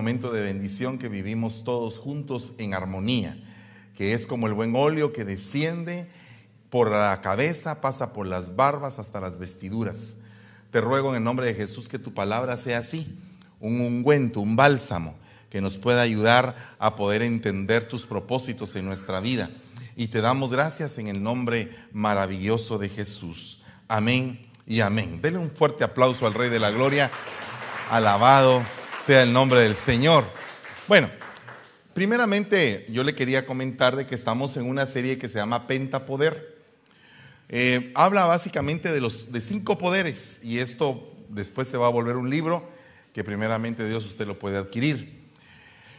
momento de bendición que vivimos todos juntos en armonía, que es como el buen óleo que desciende por la cabeza, pasa por las barbas hasta las vestiduras. Te ruego en el nombre de Jesús que tu palabra sea así, un ungüento, un bálsamo, que nos pueda ayudar a poder entender tus propósitos en nuestra vida. Y te damos gracias en el nombre maravilloso de Jesús. Amén y amén. Dele un fuerte aplauso al Rey de la Gloria. Alabado sea el nombre del Señor. Bueno, primeramente yo le quería comentar de que estamos en una serie que se llama Pentapoder. Eh, habla básicamente de los de cinco poderes y esto después se va a volver un libro que primeramente Dios usted lo puede adquirir.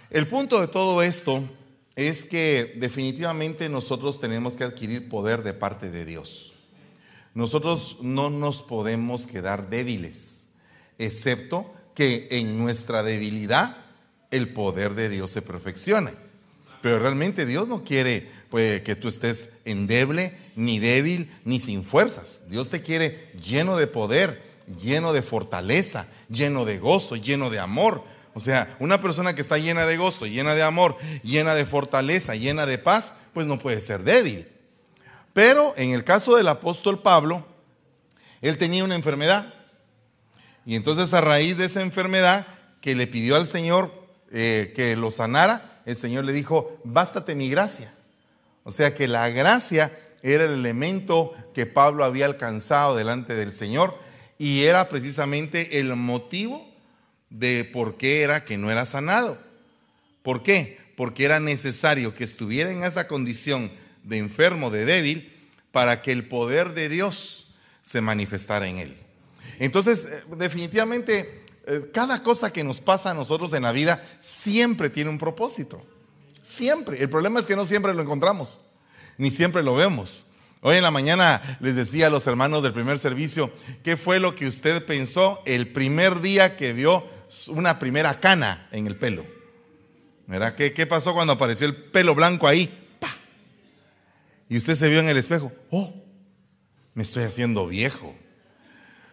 El punto de todo esto es que definitivamente nosotros tenemos que adquirir poder de parte de Dios. Nosotros no nos podemos quedar débiles, excepto que en nuestra debilidad el poder de Dios se perfeccione. Pero realmente Dios no quiere pues, que tú estés endeble, ni débil, ni sin fuerzas. Dios te quiere lleno de poder, lleno de fortaleza, lleno de gozo, lleno de amor. O sea, una persona que está llena de gozo, llena de amor, llena de fortaleza, llena de paz, pues no puede ser débil. Pero en el caso del apóstol Pablo, él tenía una enfermedad. Y entonces a raíz de esa enfermedad que le pidió al Señor eh, que lo sanara, el Señor le dijo, bástate mi gracia. O sea que la gracia era el elemento que Pablo había alcanzado delante del Señor y era precisamente el motivo de por qué era que no era sanado. ¿Por qué? Porque era necesario que estuviera en esa condición de enfermo, de débil, para que el poder de Dios se manifestara en él. Entonces, eh, definitivamente, eh, cada cosa que nos pasa a nosotros en la vida siempre tiene un propósito. Siempre. El problema es que no siempre lo encontramos, ni siempre lo vemos. Hoy en la mañana les decía a los hermanos del primer servicio, ¿qué fue lo que usted pensó el primer día que vio una primera cana en el pelo? ¿Verdad? ¿Qué, qué pasó cuando apareció el pelo blanco ahí? Y usted se vio en el espejo, oh, me estoy haciendo viejo,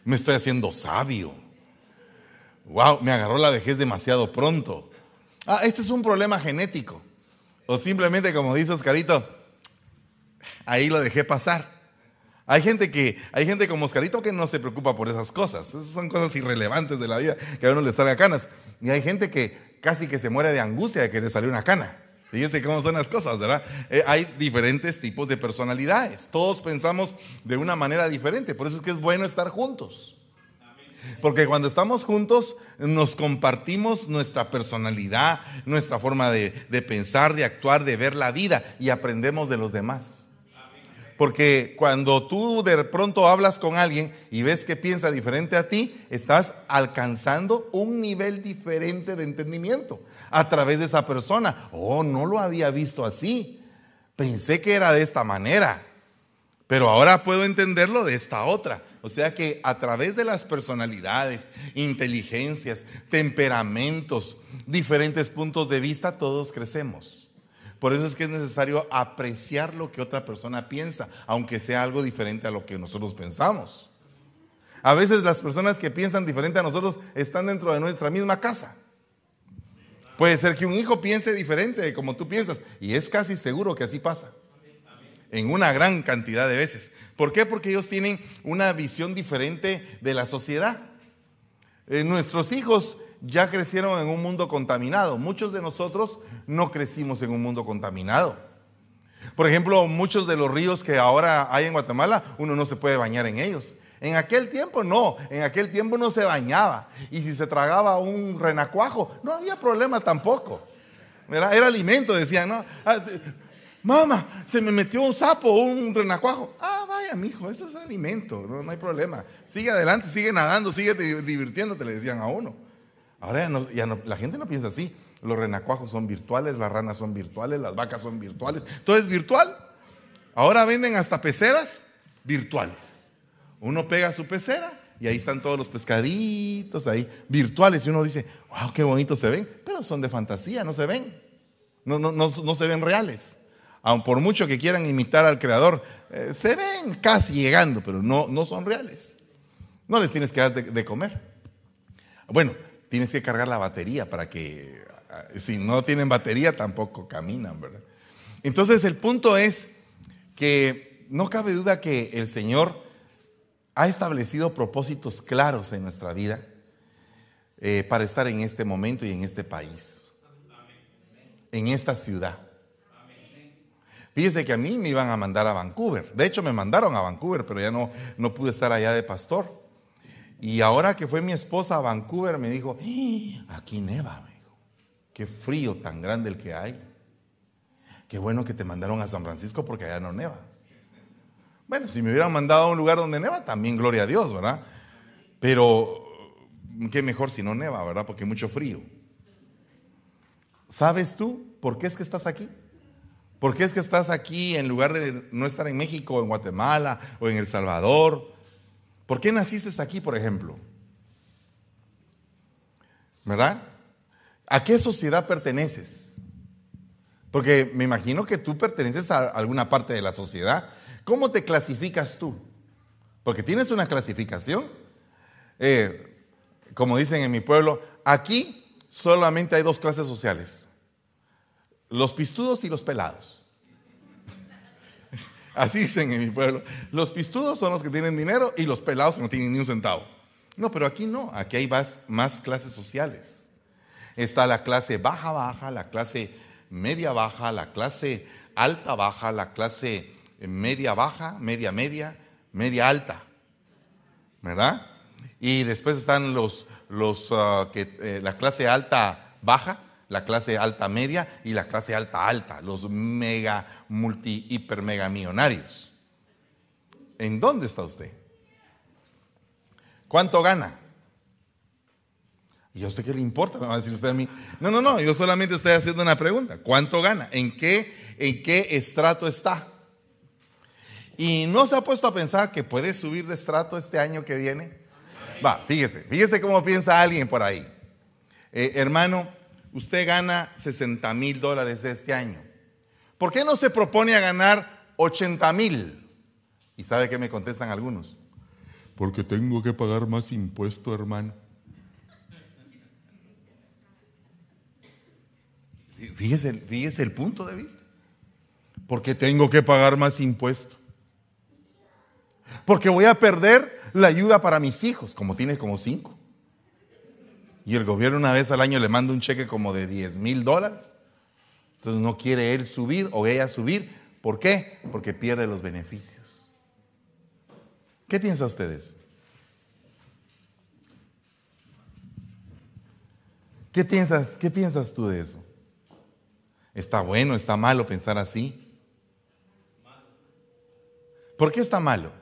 me estoy haciendo sabio. Wow, me agarró la vejez demasiado pronto. Ah, este es un problema genético. O simplemente, como dice Oscarito, ahí lo dejé pasar. Hay gente que, hay gente como Oscarito que no se preocupa por esas cosas. Esas son cosas irrelevantes de la vida, que a uno le salga canas. Y hay gente que casi que se muere de angustia de que le salió una cana. Fíjense cómo son las cosas, ¿verdad? Eh, hay diferentes tipos de personalidades. Todos pensamos de una manera diferente. Por eso es que es bueno estar juntos. Porque cuando estamos juntos nos compartimos nuestra personalidad, nuestra forma de, de pensar, de actuar, de ver la vida y aprendemos de los demás. Porque cuando tú de pronto hablas con alguien y ves que piensa diferente a ti, estás alcanzando un nivel diferente de entendimiento a través de esa persona. Oh, no lo había visto así. Pensé que era de esta manera, pero ahora puedo entenderlo de esta otra. O sea que a través de las personalidades, inteligencias, temperamentos, diferentes puntos de vista, todos crecemos. Por eso es que es necesario apreciar lo que otra persona piensa, aunque sea algo diferente a lo que nosotros pensamos. A veces las personas que piensan diferente a nosotros están dentro de nuestra misma casa. Puede ser que un hijo piense diferente de como tú piensas. Y es casi seguro que así pasa. En una gran cantidad de veces. ¿Por qué? Porque ellos tienen una visión diferente de la sociedad. Eh, nuestros hijos ya crecieron en un mundo contaminado. Muchos de nosotros no crecimos en un mundo contaminado. Por ejemplo, muchos de los ríos que ahora hay en Guatemala, uno no se puede bañar en ellos. En aquel tiempo no, en aquel tiempo no se bañaba. Y si se tragaba un renacuajo, no había problema tampoco. Era, alimento, decían, ¿no? Ah, mamá, se me metió un sapo, un renacuajo. Ah, vaya, mijo, eso es alimento, no, hay problema. Sigue adelante, sigue nadando, sigue divirtiéndote, le decían a uno. Ahora ya, la gente no piensa así. Los renacuajos son virtuales, las ranas son virtuales, las vacas son virtuales, todo es virtual. Ahora venden hasta peceras virtuales. Uno pega su pecera y ahí están todos los pescaditos ahí virtuales y uno dice, wow, qué bonitos se ven, pero son de fantasía, no se ven, no, no, no, se ven reales. Aun por mucho que quieran imitar al creador, eh, se ven casi llegando, pero no, no son reales. No les tienes que dar de, de comer. Bueno, tienes que cargar la batería para que, ah, si no tienen batería, tampoco caminan, ¿verdad? Entonces el punto es que no cabe duda que el Señor ha establecido propósitos claros en nuestra vida eh, para estar en este momento y en este país, en esta ciudad. Fíjese que a mí me iban a mandar a Vancouver. De hecho, me mandaron a Vancouver, pero ya no, no pude estar allá de pastor. Y ahora que fue mi esposa a Vancouver, me dijo, ¡Ah! aquí neva, me. Qué frío tan grande el que hay. Qué bueno que te mandaron a San Francisco porque allá no neva. Bueno, si me hubieran mandado a un lugar donde neva, también gloria a Dios, ¿verdad? Pero qué mejor si no neva, ¿verdad? Porque mucho frío. ¿Sabes tú por qué es que estás aquí? ¿Por qué es que estás aquí en lugar de no estar en México, en Guatemala o en El Salvador? ¿Por qué naciste aquí, por ejemplo? ¿Verdad? ¿A qué sociedad perteneces? Porque me imagino que tú perteneces a alguna parte de la sociedad. ¿Cómo te clasificas tú? Porque tienes una clasificación. Eh, como dicen en mi pueblo, aquí solamente hay dos clases sociales los pistudos y los pelados. Así dicen en mi pueblo. Los pistudos son los que tienen dinero y los pelados no tienen ni un centavo. No, pero aquí no, aquí hay más, más clases sociales. Está la clase baja baja, la clase media baja, la clase alta baja, la clase media baja, media media, media alta. ¿Verdad? Y después están los, los uh, que, eh, la clase alta baja, la clase alta media y la clase alta alta, los mega, multi, hiper, mega millonarios. ¿En dónde está usted? ¿Cuánto gana? ¿Y a usted qué le importa? Me va a decir usted a mí. No, no, no, yo solamente estoy haciendo una pregunta. ¿Cuánto gana? ¿En qué, en qué estrato está? Y no se ha puesto a pensar que puede subir de estrato este año que viene. Va, fíjese, fíjese cómo piensa alguien por ahí. Eh, hermano, usted gana 60 mil dólares este año. ¿Por qué no se propone a ganar 80 mil? ¿Y sabe qué me contestan algunos? Porque tengo que pagar más impuesto, hermano. Fíjese, fíjese el punto de vista. Porque tengo que pagar más impuesto. Porque voy a perder la ayuda para mis hijos, como tiene como cinco y el gobierno una vez al año le manda un cheque como de 10 mil dólares. Entonces no quiere él subir o ella subir. ¿Por qué? Porque pierde los beneficios. ¿Qué piensa ustedes? ¿Qué piensas, ¿Qué piensas tú de eso? ¿Está bueno, está malo pensar así? ¿Por qué está malo?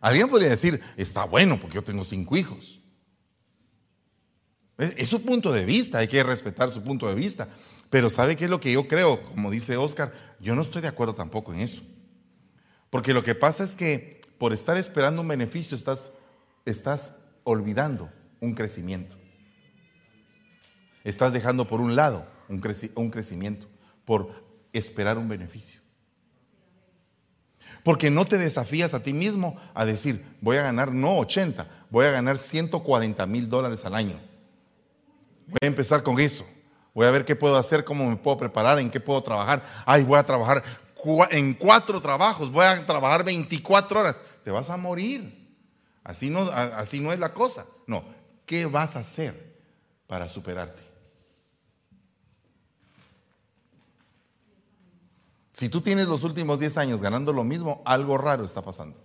Alguien podría decir, está bueno porque yo tengo cinco hijos. Es, su punto de vista, hay que respetar su punto de vista. Pero ¿sabe qué es lo que yo creo? Como dice Oscar, yo no estoy de acuerdo tampoco en eso. Porque lo que pasa es que por estar esperando un beneficio estás, estás olvidando un crecimiento. Estás dejando por un lado un, un crecimiento por esperar un beneficio. Porque no te desafías a ti mismo a decir, voy a ganar no 80, voy a ganar 140 mil dólares al año. Voy a empezar con eso. Voy a ver qué puedo hacer, cómo me puedo preparar, en qué puedo trabajar. Ay, voy a trabajar en cuatro trabajos, voy a trabajar 24 horas. Te vas a morir. Así no, así no es la cosa. No, ¿qué vas a hacer para superarte? Si tú tienes los últimos 10 años ganando lo mismo, algo raro está pasando.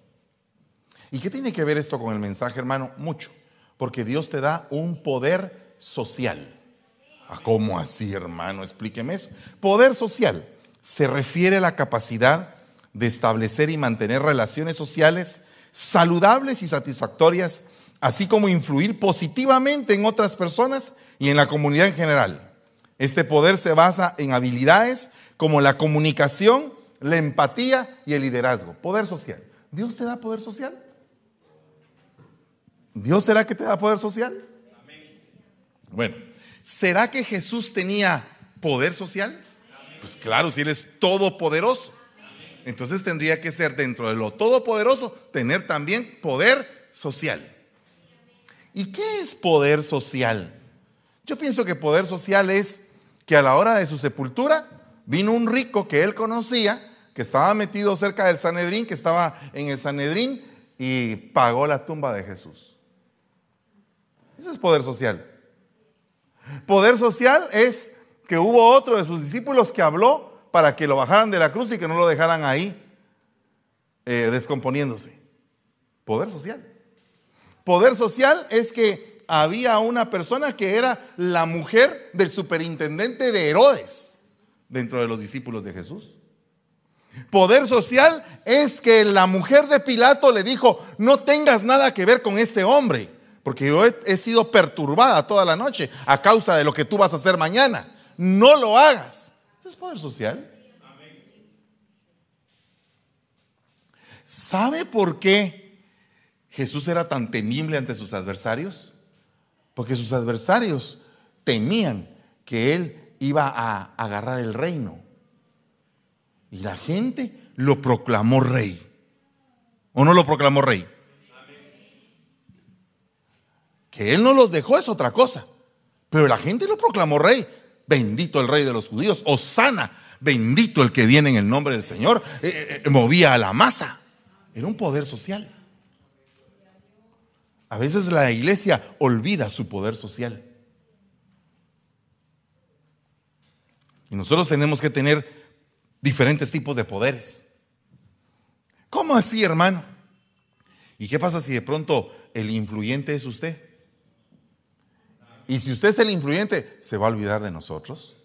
¿Y qué tiene que ver esto con el mensaje, hermano? Mucho. Porque Dios te da un poder social. ¿A ¿Cómo así, hermano? Explíqueme eso. Poder social se refiere a la capacidad de establecer y mantener relaciones sociales saludables y satisfactorias, así como influir positivamente en otras personas y en la comunidad en general. Este poder se basa en habilidades como la comunicación, la empatía y el liderazgo. Poder social. ¿Dios te da poder social? ¿Dios será que te da poder social? Bueno, ¿será que Jesús tenía poder social? Pues claro, si Él es todopoderoso. Entonces tendría que ser dentro de lo todopoderoso, tener también poder social. ¿Y qué es poder social? Yo pienso que poder social es que a la hora de su sepultura vino un rico que él conocía, que estaba metido cerca del Sanedrín, que estaba en el Sanedrín y pagó la tumba de Jesús. Eso es poder social. Poder social es que hubo otro de sus discípulos que habló para que lo bajaran de la cruz y que no lo dejaran ahí eh, descomponiéndose. Poder social. Poder social es que había una persona que era la mujer del superintendente de Herodes dentro de los discípulos de Jesús. Poder social es que la mujer de Pilato le dijo, no tengas nada que ver con este hombre, porque yo he, sido perturbada toda la noche a causa de lo que tú vas a hacer mañana. No lo hagas. es poder social. ¿Sabe por qué Jesús era tan temible ante sus adversarios? Porque sus adversarios temían que él iba a agarrar el reino. Y la gente lo proclamó rey. ¿O no lo proclamó rey? Que él no los dejó es otra cosa. Pero la gente lo proclamó rey. Bendito el rey de los judíos. Osana, bendito el que viene en el nombre del Señor. Eh, eh, eh, movía a la masa. Era un poder social. A veces la iglesia olvida su poder social. Y nosotros tenemos que tener diferentes tipos de poderes. ¿Cómo así, hermano? ¿Y qué pasa si de pronto el influyente es usted? Y si usted es el influyente, ¿se va a olvidar de nosotros?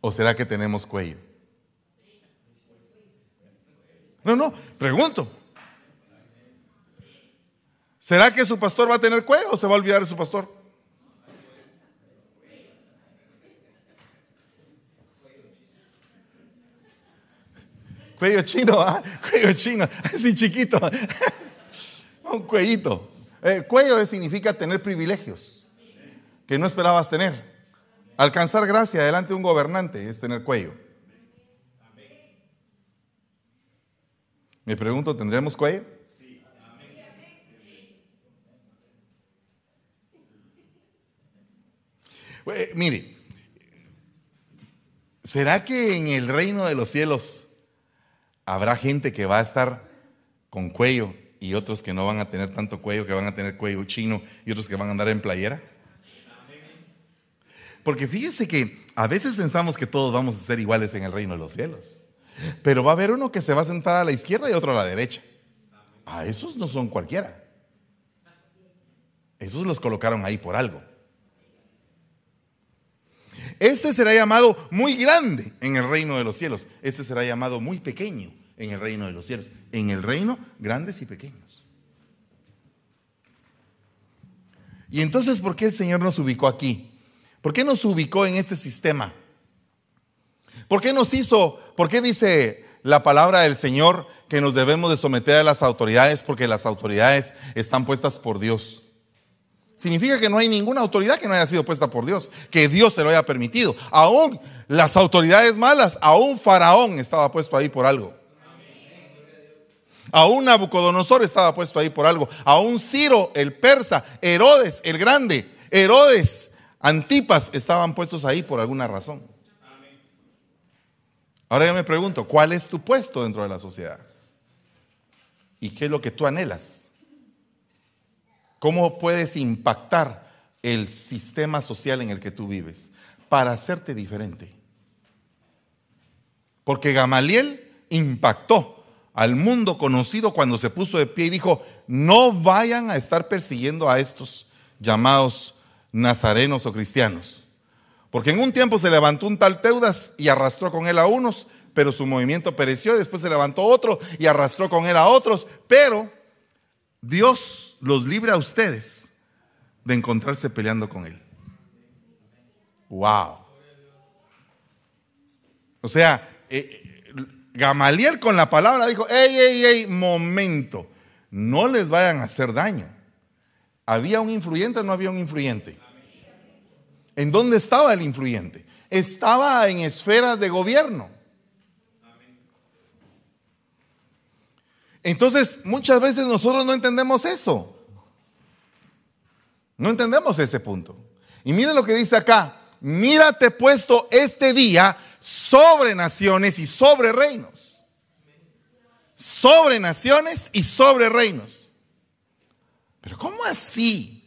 ¿O será que tenemos cuello? No, no, pregunto. ¿Será que su pastor va a tener cuello o se va a olvidar de su pastor? Cuello chino, ¿ah? cuello chino, así chiquito. Un cuellito. Eh, cuello significa tener privilegios que no esperabas tener. Alcanzar gracia delante de un gobernante es tener cuello. Me pregunto, ¿tendremos cuello? Eh, mire, ¿será que en el reino de los cielos habrá gente que va a estar con cuello y otros que no van a tener tanto cuello, que van a tener cuello chino y otros que van a andar en playera? Porque fíjese que a veces pensamos que todos vamos a ser iguales en el reino de los cielos. Pero va a haber uno que se va a sentar a la izquierda y otro a la derecha. A esos no son cualquiera. Esos los colocaron ahí por algo. Este será llamado muy grande en el reino de los cielos. Este será llamado muy pequeño en el reino de los cielos. En el reino, grandes y pequeños. Y entonces, ¿por qué el Señor nos ubicó aquí? ¿Por qué nos ubicó en este sistema? ¿Por qué nos hizo, por qué dice la palabra del Señor que nos debemos de someter a las autoridades? Porque las autoridades están puestas por Dios. Significa que no hay ninguna autoridad que no haya sido puesta por Dios, que Dios se lo haya permitido. Aún las autoridades malas, aún Faraón estaba puesto ahí por algo. Aún Nabucodonosor estaba puesto ahí por algo. Aún Ciro, el persa, Herodes, el grande, Herodes, Antipas estaban puestos ahí por alguna razón. Ahora yo me pregunto, ¿cuál es tu puesto dentro de la sociedad? ¿Y qué es lo que tú anhelas? ¿Cómo puedes impactar el sistema social en el que tú vives para hacerte diferente? Porque Gamaliel impactó al mundo conocido cuando se puso de pie y dijo, no vayan a estar persiguiendo a estos llamados nazarenos o cristianos. Porque en un tiempo se levantó un tal Teudas y arrastró con él a unos, pero su movimiento pereció. Después se levantó otro y arrastró con él a otros. Pero Dios los libre a ustedes de encontrarse peleando con él. Wow. O sea, eh, Gamaliel con la palabra dijo, ey, ey, ey, momento, no les vayan a hacer daño. ¿Había un influyente o no había un influyente? ¿En dónde estaba el influyente? Estaba en esferas de gobierno. Entonces, muchas veces nosotros no entendemos eso. No entendemos ese punto. Y mire lo que dice acá. Mírate puesto este día sobre naciones y sobre reinos. Sobre naciones y sobre reinos. Pero ¿cómo así?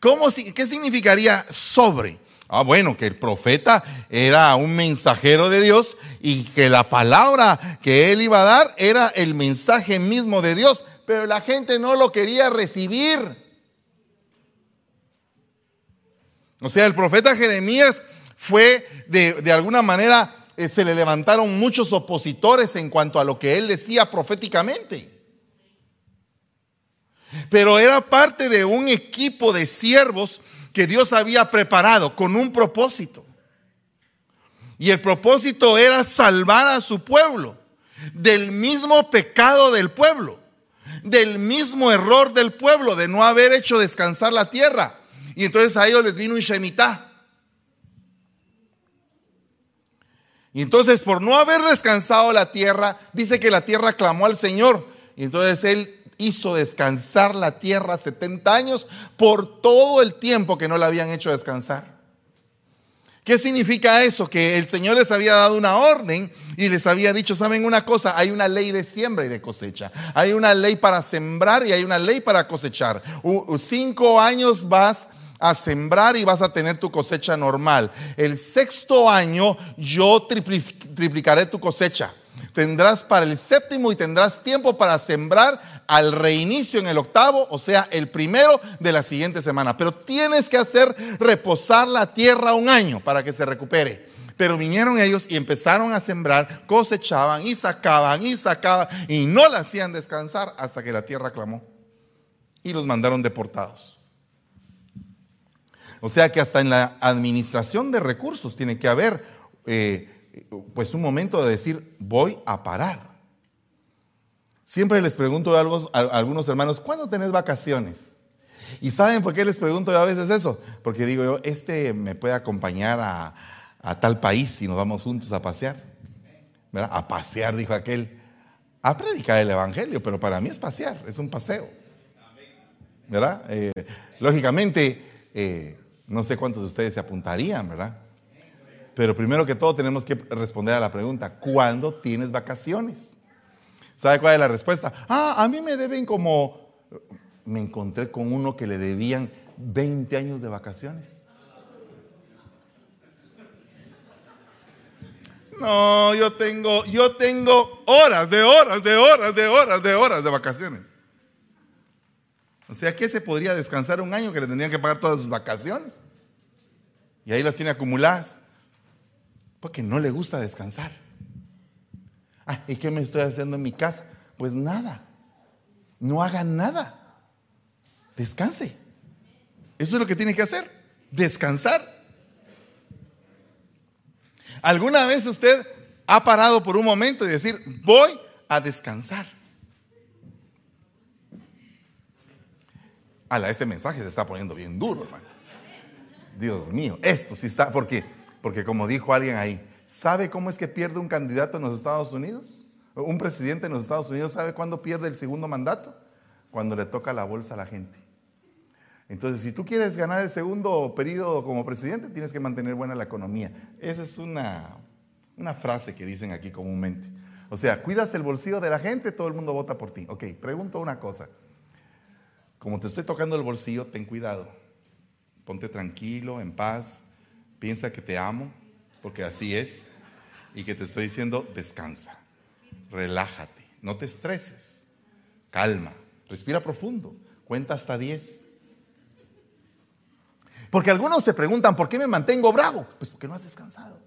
¿Cómo, ¿Qué significaría sobre? Ah, bueno, que el profeta era un mensajero de Dios y que la palabra que él iba a dar era el mensaje mismo de Dios, pero la gente no lo quería recibir. O sea, el profeta Jeremías fue de, alguna manera, eh, se le levantaron muchos opositores en cuanto a lo que él decía proféticamente. Pero era parte de un equipo de siervos que Dios había preparado con un propósito. Y el propósito era salvar a su pueblo del mismo pecado del pueblo, del mismo error del pueblo de no haber hecho descansar la tierra. Y entonces a ellos les vino un Shemitah. Y entonces por no haber descansado la tierra, dice que la tierra clamó al Señor. Y entonces él hizo descansar la tierra 70 años por todo el tiempo que no la habían hecho descansar. ¿Qué significa eso? Que el Señor les había dado una orden y les había dicho, ¿saben una cosa? Hay una ley de siembra y de cosecha. Hay una ley para sembrar y hay una ley para cosechar. cinco años vas a sembrar y vas a tener tu cosecha normal. El sexto año yo triplicaré tu cosecha tendrás para el séptimo y tendrás tiempo para sembrar al reinicio en el octavo, o sea, el primero de la siguiente semana. Pero tienes que hacer reposar la tierra un año para que se recupere. Pero vinieron ellos y empezaron a sembrar, cosechaban y sacaban y sacaban y no la hacían descansar hasta que la tierra clamó. Y los mandaron deportados. O sea que hasta en la administración de recursos tiene que haber eh, pues un momento de decir, voy a parar. Siempre les pregunto a, algunos hermanos, ¿cuándo tenés vacaciones? ¿Y saben por qué les pregunto yo a veces eso? Porque digo yo, este me puede acompañar a, tal país y nos vamos juntos a pasear. A pasear, dijo aquel. A predicar el Evangelio, pero para mí es pasear, es un paseo. ¿Verdad? Eh, lógicamente, eh, no sé cuántos de ustedes se apuntarían, ¿verdad? Pero primero que todo tenemos que responder a la pregunta, ¿cuándo tienes vacaciones? ¿Sabe cuál es la respuesta? Ah, a mí me deben como... Me encontré con uno que le debían 20 años de vacaciones. No, yo tengo, yo tengo horas de horas, de horas, de horas, de horas de vacaciones. O sea, ¿qué se podría descansar un año que le tendrían que pagar todas sus vacaciones? Y ahí las tiene acumuladas. Porque no le gusta descansar. Ah, ¿Y qué me estoy haciendo en mi casa? Pues nada. No haga nada. Descanse. Eso es lo que tiene que hacer. Descansar. ¿Alguna vez usted ha parado por un momento y decir, voy a descansar? Ala, este mensaje se está poniendo bien duro, hermano. Dios mío, esto sí está, porque porque como dijo alguien ahí, ¿sabe cómo es que pierde un candidato en los Estados Unidos? Un presidente en los Estados Unidos, ¿sabe cuándo pierde el segundo mandato? Cuando le toca la bolsa a la gente. Entonces, si tú quieres ganar el segundo periodo como presidente, tienes que mantener buena la economía. Esa es una, una frase que dicen aquí comúnmente. O sea, cuidas el bolsillo de la gente, todo el mundo vota por ti. Ok, pregunto una cosa. Como te estoy tocando el bolsillo, ten cuidado. Ponte tranquilo, en paz. Piensa que te amo, porque así es, y que te estoy diciendo, descansa, relájate, no te estreses, calma, respira profundo, cuenta hasta 10. Porque algunos se preguntan, ¿por qué me mantengo bravo? Pues porque no has descansado.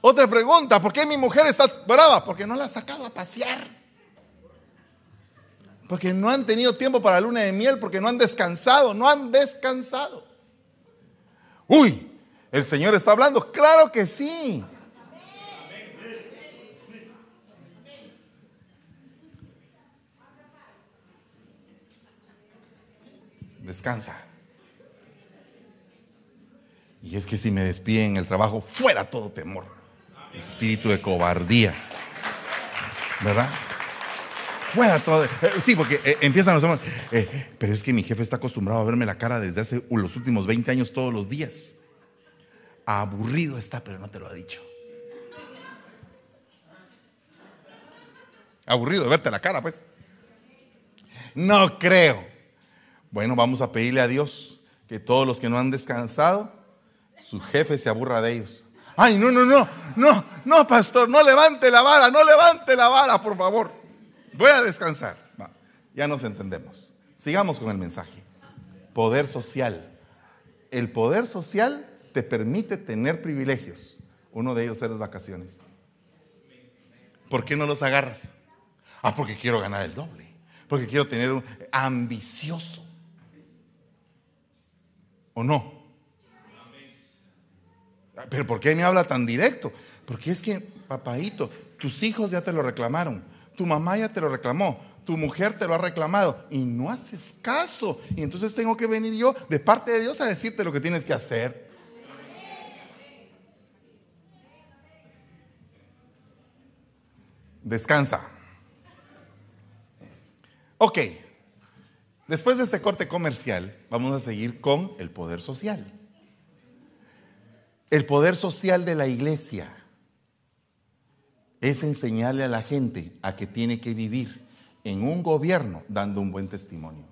Otra pregunta, ¿por qué mi mujer está brava? Porque no la ha sacado a pasear. Porque no han tenido tiempo para la luna de miel, porque no han descansado, no han descansado. Uy, el Señor está hablando. Claro que sí. Descansa. Y es que si me despiden el trabajo, fuera todo temor. Espíritu de cobardía. ¿Verdad? Bueno, todo. Eh, sí, porque eh, empiezan los hombres. Eh, pero es que mi jefe está acostumbrado a verme la cara desde hace los últimos 20 años todos los días. Aburrido está, pero no te lo ha dicho. Aburrido de verte la cara, pues. No creo. Bueno, vamos a pedirle a Dios que todos los que no han descansado, su jefe se aburra de ellos. Ay, no, no, no, no, no, pastor, no levante la vara, no levante la vara, por favor. Voy a descansar. ya nos entendemos. Sigamos con el mensaje. Poder social. El poder social te permite tener privilegios. Uno de ellos es las vacaciones. ¿Por qué no los agarras? Ah, porque quiero ganar el doble. Porque quiero tener un ambicioso. ¿O no? Pero ¿por qué me habla tan directo? Porque es que, papadito, tus hijos ya te lo reclamaron, tu mamá ya te lo reclamó, tu mujer te lo ha reclamado y no haces caso. Y entonces tengo que venir yo de parte de Dios a decirte lo que tienes que hacer. Descansa. Ok, después de este corte comercial, vamos a seguir con el poder social. El poder social de la iglesia es enseñarle a la gente a que tiene que vivir en un gobierno dando un buen testimonio.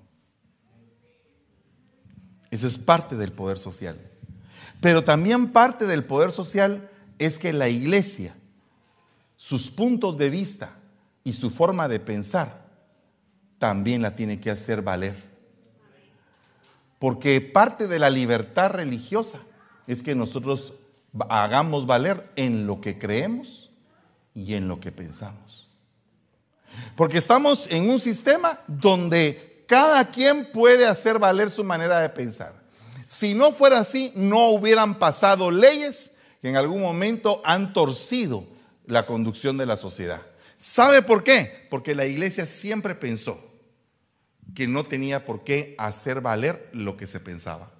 Eso es parte del poder social. Pero también parte del poder social es que la iglesia, sus puntos de vista y su forma de pensar, también la tiene que hacer valer. Porque parte de la libertad religiosa es que nosotros hagamos valer en lo que creemos y en lo que pensamos. Porque estamos en un sistema donde cada quien puede hacer valer su manera de pensar. Si no fuera así, no hubieran pasado leyes que en algún momento han torcido la conducción de la sociedad. ¿Sabe por qué? Porque la iglesia siempre pensó que no tenía por qué hacer valer lo que se pensaba.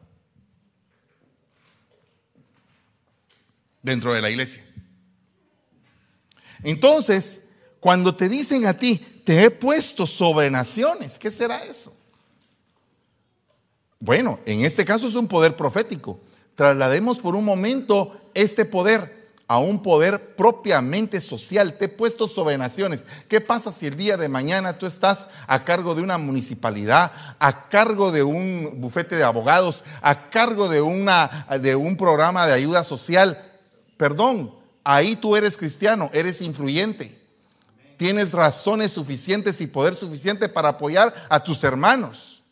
dentro de la iglesia. Entonces, cuando te dicen a ti, te he puesto sobre naciones, ¿qué será eso? Bueno, en este caso es un poder profético. Traslademos por un momento este poder a un poder propiamente social. Te he puesto sobre naciones. ¿Qué pasa si el día de mañana tú estás a cargo de una municipalidad, a cargo de un bufete de abogados, a cargo de, una, de un programa de ayuda social? Perdón, ahí tú eres cristiano, eres influyente. Tienes razones suficientes y poder suficiente para apoyar a tus hermanos.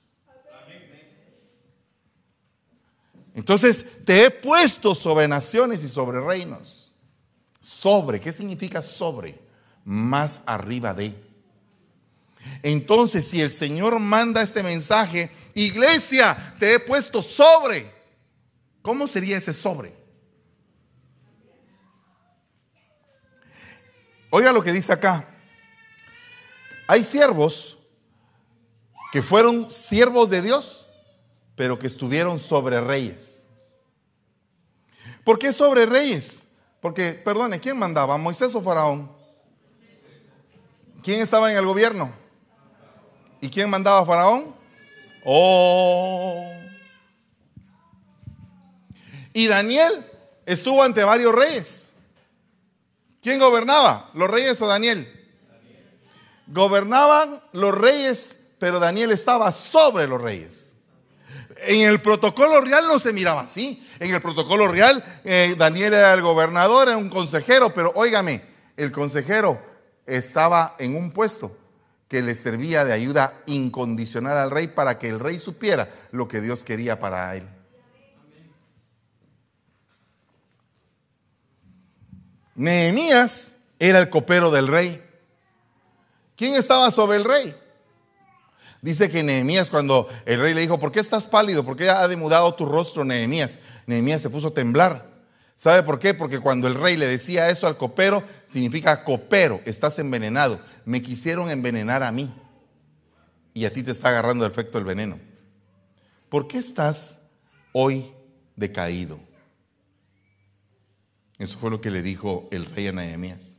Entonces, te he puesto sobre naciones y sobre reinos. Sobre, ¿qué significa sobre? Más arriba de. Entonces, si el Señor manda este mensaje, iglesia, te he puesto sobre, ¿cómo sería ese sobre? Oiga lo que dice acá. Hay siervos que fueron siervos de Dios, pero que estuvieron sobre reyes. ¿Por qué sobre reyes? Porque, perdone, ¿quién mandaba? ¿Moisés o Faraón? ¿Quién estaba en el gobierno? ¿Y quién mandaba a Faraón? Oh. Y Daniel estuvo ante varios reyes. ¿Quién gobernaba? ¿Los reyes o Daniel? Gobernaban los reyes, pero Daniel estaba sobre los reyes. En el protocolo real no se miraba así. En el protocolo real, eh, Daniel era el gobernador, era un consejero, pero óigame, el consejero estaba en un puesto que le servía de ayuda incondicional al rey para que el rey supiera lo que Dios quería para él. Nehemías era el copero del rey. ¿Quién estaba sobre el rey? Dice que Nehemías cuando el rey le dijo, ¿por qué estás pálido? ¿Por qué ha demudado tu rostro, Nehemías? Nehemías se puso a temblar. ¿Sabe por qué? Porque cuando el rey le decía eso al copero, significa copero, estás envenenado. Me quisieron envenenar a mí. Y a ti te está agarrando el efecto del veneno. ¿Por qué estás hoy decaído? Eso fue lo que le dijo el rey a Nehemías.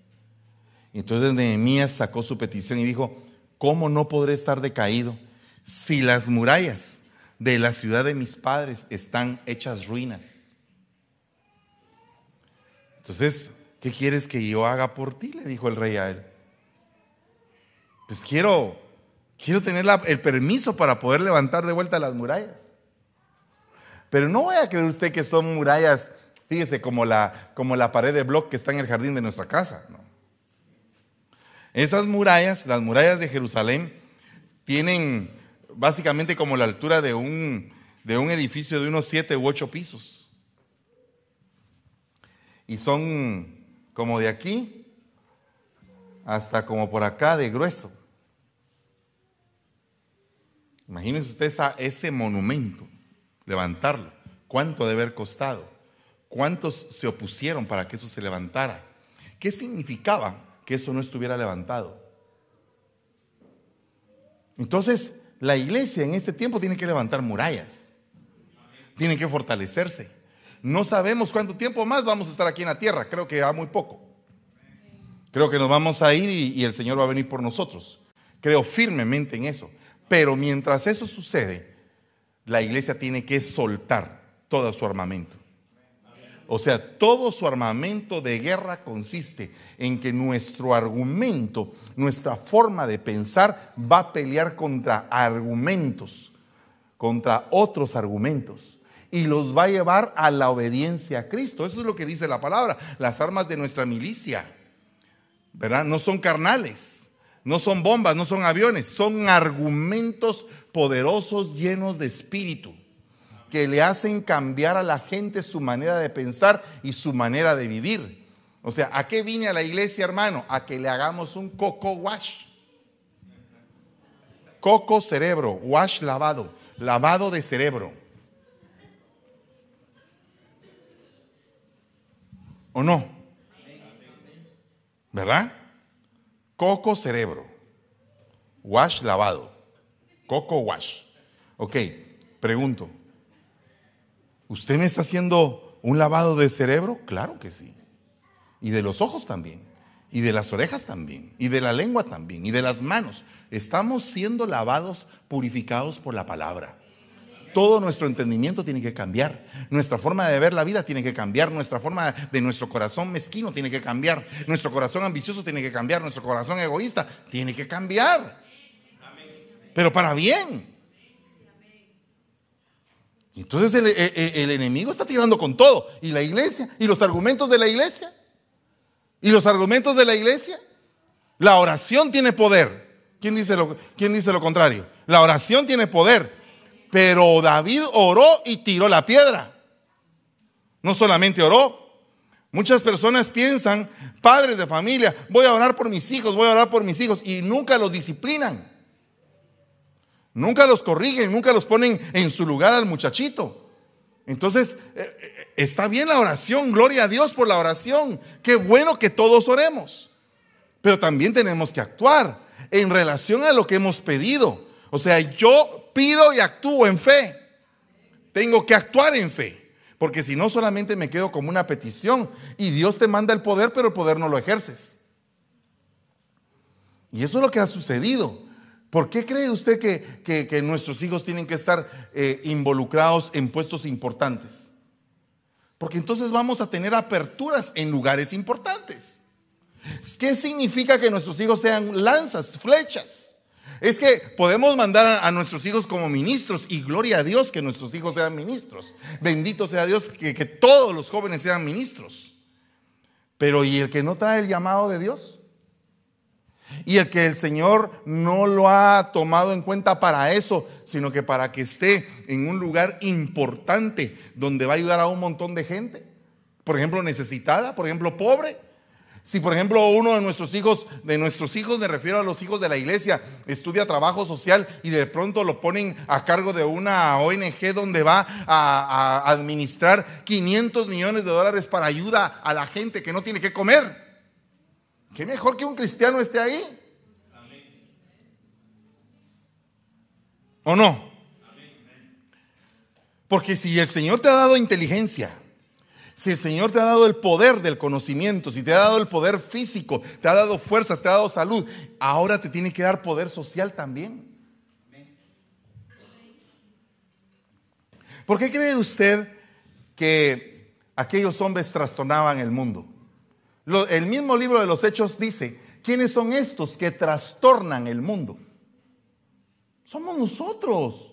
Entonces Nehemías sacó su petición y dijo, ¿cómo no podré estar decaído si las murallas de la ciudad de mis padres están hechas ruinas? Entonces, ¿qué quieres que yo haga por ti? Le dijo el rey a él. Pues quiero, quiero tener el permiso para poder levantar de vuelta las murallas. Pero no voy a creer usted que son murallas, fíjese, como la, como la pared de bloque que está en el jardín de nuestra casa. Esas murallas, las murallas de Jerusalén, tienen básicamente como la altura de un, de un edificio de unos siete u ocho pisos. Y son como de aquí hasta como por acá de grueso. Imagínense usted ese monumento, levantarlo. ¿Cuánto debe haber costado? ¿Cuántos se opusieron para que eso se levantara? ¿Qué significaba que eso no estuviera levantado? Entonces, la iglesia en este tiempo tiene que levantar murallas, tiene que fortalecerse. No sabemos cuánto tiempo más vamos a estar aquí en la tierra, creo que va muy poco. Creo que nos vamos a ir y, y el Señor va a venir por nosotros. Creo firmemente en eso. Pero mientras eso sucede, la iglesia tiene que soltar todo su armamento. O sea, todo su armamento de guerra consiste en que nuestro argumento, nuestra forma de pensar va a pelear contra argumentos, contra otros argumentos. Y los va a llevar a la obediencia a Cristo. Eso es lo que dice la palabra. Las armas de nuestra milicia, ¿verdad? No son carnales no son bombas, no son aviones, son argumentos poderosos llenos de espíritu que le hacen cambiar a la gente su manera de pensar y su manera de vivir. O sea, ¿a qué vine a la iglesia, hermano? A que le hagamos un coco wash. Coco cerebro, wash lavado, lavado de cerebro. ¿O no? ¿Verdad? Coco cerebro. Wash lavado. Coco wash. Ok, pregunto. ¿Usted me está haciendo un lavado de cerebro? Claro que sí. Y de los ojos también. Y de las orejas también. Y de la lengua también. Y de las manos. Estamos siendo lavados, purificados por la palabra. Todo nuestro entendimiento tiene que cambiar. Nuestra forma de ver la vida tiene que cambiar. Nuestra forma de nuestro corazón mezquino tiene que cambiar. Nuestro corazón ambicioso tiene que cambiar. Nuestro corazón egoísta tiene que cambiar. Pero para bien. Entonces el, el enemigo está tirando con todo. Y la iglesia. Y los argumentos de la iglesia. Y los argumentos de la iglesia. La oración tiene poder. ¿Quién dice lo, quién dice lo contrario? La oración tiene poder. Pero David oró y tiró la piedra. No solamente oró. Muchas personas piensan, padres de familia, voy a orar por mis hijos, voy a orar por mis hijos, y nunca los disciplinan. Nunca los corrigen, nunca los ponen en su lugar al muchachito. Entonces, eh, eh, está bien la oración, gloria a Dios por la oración. Qué bueno que todos oremos. Pero también tenemos que actuar en relación a lo que hemos pedido. O sea, yo pido y actúo en fe. Tengo que actuar en fe. Porque si no, solamente me quedo como una petición. Y Dios te manda el poder, pero el poder no lo ejerces. Y eso es lo que ha sucedido. ¿Por qué cree usted que, nuestros hijos tienen que estar eh, involucrados en puestos importantes? Porque entonces vamos a tener aperturas en lugares importantes. ¿Qué significa que nuestros hijos sean lanzas, flechas? Es que podemos mandar a, nuestros hijos como ministros y gloria a Dios que nuestros hijos sean ministros. Bendito sea Dios que, que todos los jóvenes sean ministros. Pero ¿y el que no trae el llamado de Dios? Y el que el Señor no lo ha tomado en cuenta para eso, sino que para que esté en un lugar importante donde va a ayudar a un montón de gente. Por ejemplo, necesitada, por ejemplo, pobre. Si por ejemplo uno de nuestros hijos, de nuestros hijos, me refiero a los hijos de la iglesia, estudia trabajo social y de pronto lo ponen a cargo de una ONG donde va a, administrar 500 millones de dólares para ayuda a la gente que no tiene que comer. ¿Qué mejor que un cristiano esté ahí? ¿O no? Porque si el Señor te ha dado inteligencia Si el Señor te ha dado el poder del conocimiento, si te ha dado el poder físico, te ha dado fuerzas, te ha dado salud, ahora te tiene que dar poder social también. ¿Por qué cree usted que aquellos hombres trastornaban el mundo? El mismo libro de los Hechos dice, ¿quiénes son estos que trastornan el mundo? Somos nosotros.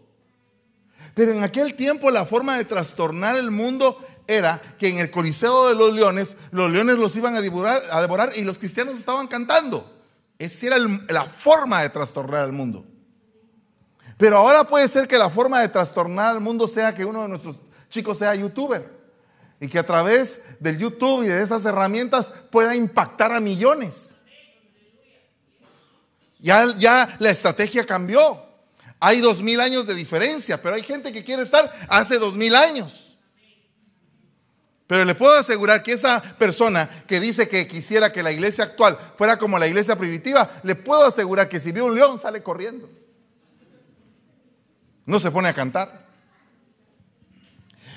Pero en aquel tiempo la forma de trastornar el mundo era que en el Coliseo de los Leones, los leones los iban a devorar, y los cristianos estaban cantando. Esa era la forma de trastornar el mundo. Pero ahora puede ser que la forma de trastornar el mundo sea que uno de nuestros chicos sea youtuber y que a través del YouTube y de esas herramientas pueda impactar a millones. Ya, ya la estrategia cambió. Hay dos mil años de diferencia, pero hay gente que quiere estar hace dos mil años. Pero le puedo asegurar que esa persona que dice que quisiera que la iglesia actual fuera como la iglesia primitiva, le puedo asegurar que si ve un león sale corriendo. No se pone a cantar.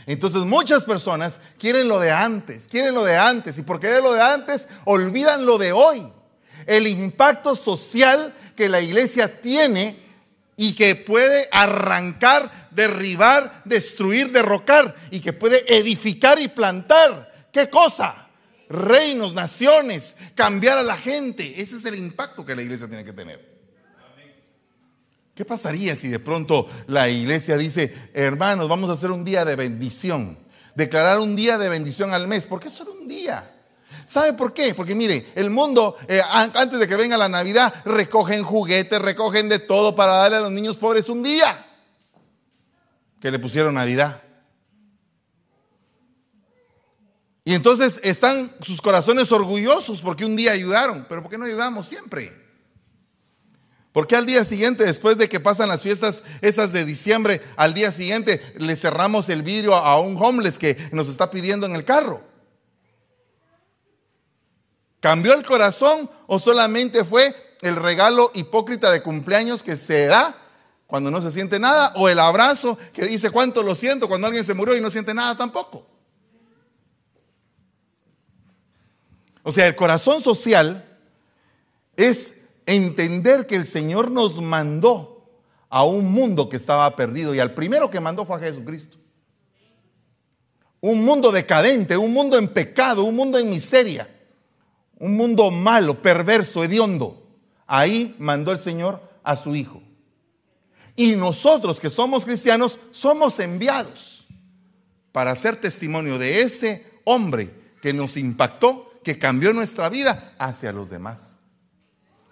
Entonces muchas personas quieren lo de antes, quieren lo de antes, y porque querer lo de antes olvidan lo de hoy. El impacto social que la iglesia tiene y que puede arrancar, derribar, destruir, derrocar y que puede edificar y plantar. ¿Qué cosa? Reinos, naciones, cambiar a la gente. Ese es el impacto que la iglesia tiene que tener. ¿Qué pasaría si de pronto la iglesia dice, hermanos, vamos a hacer un día de bendición? Declarar un día de bendición al mes. ¿Por qué solo un día? ¿Sabe por qué? Porque mire, el mundo, eh, antes de que venga la Navidad, recogen juguetes, recogen de todo para darle a los niños pobres un día que le pusieron Navidad. Y entonces están sus corazones orgullosos porque un día ayudaron, pero ¿por qué no ayudamos siempre? Porque al día siguiente, después de que pasan las fiestas esas de diciembre, al día siguiente le cerramos el vidrio a un homeless que nos está pidiendo en el carro? ¿Cambió el corazón o solamente fue el regalo hipócrita de cumpleaños que se da cuando no se siente nada? ¿O el abrazo que dice cuánto lo siento cuando alguien se murió y no siente nada tampoco? O sea, el corazón social es entender que el Señor nos mandó a un mundo que estaba perdido y al primero que mandó fue a Jesucristo. Un mundo decadente, un mundo en pecado, un mundo en miseria, un mundo malo, perverso, hediondo. Ahí mandó el Señor a su Hijo. Y nosotros que somos cristianos somos enviados para hacer testimonio de ese hombre que nos impactó, que cambió nuestra vida hacia los demás.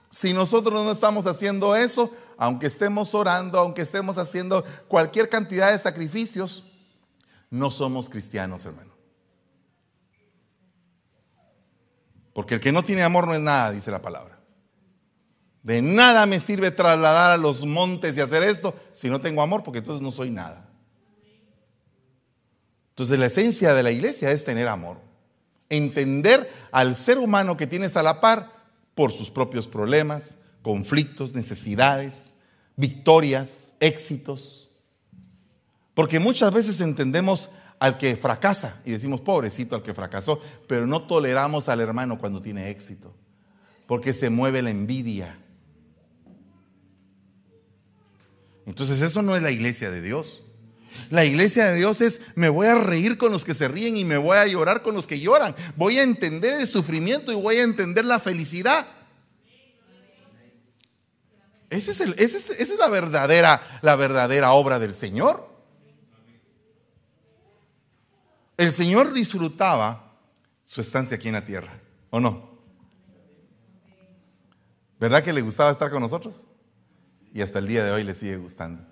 Si nosotros no estamos haciendo eso, aunque estemos orando, aunque estemos haciendo cualquier cantidad de sacrificios, no somos cristianos, hermano. Porque el que no tiene amor no es nada, dice la palabra. De nada me sirve trasladar a los montes y hacer esto si no tengo amor, porque entonces no soy nada. Entonces la esencia de la iglesia es tener amor. Entender al ser humano que tienes a la par por sus propios problemas, conflictos, necesidades, victorias, éxitos. Porque muchas veces entendemos al que fracasa y decimos, pobrecito al que fracasó, pero no toleramos al hermano cuando tiene éxito, porque se mueve la envidia. Entonces eso no es la iglesia de Dios. La iglesia de Dios es, me voy a reír con los que se ríen y me voy a llorar con los que lloran. Voy a entender el sufrimiento y voy a entender la felicidad. Es, esa es la, verdadera, la verdadera obra del Señor. El Señor disfrutaba su estancia aquí en la tierra, ¿o no? ¿Verdad que le gustaba estar con nosotros? Y hasta el día de hoy le sigue gustando.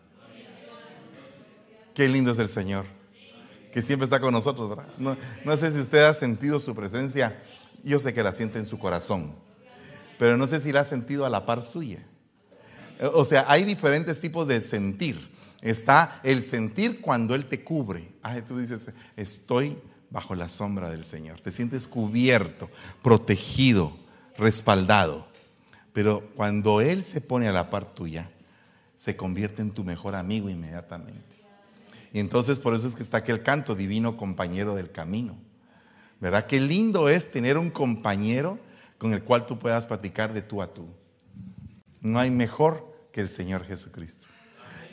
Qué lindo es el Señor, que siempre está con nosotros, ¿verdad? No, sé si usted ha sentido su presencia, yo sé que la siente en su corazón, pero no sé si la ha sentido a la par suya. O sea, hay diferentes tipos de sentir. Está el sentir cuando Él te cubre. Ay, tú dices, estoy bajo la sombra del Señor. Te sientes cubierto, protegido, respaldado. Pero cuando Él se pone a la par tuya, se convierte en tu mejor amigo inmediatamente. Y entonces por eso es que está aquel canto, divino compañero del camino. ¿Verdad? Qué lindo es tener un compañero con el cual tú puedas platicar de tú a tú. No hay mejor que el Señor Jesucristo.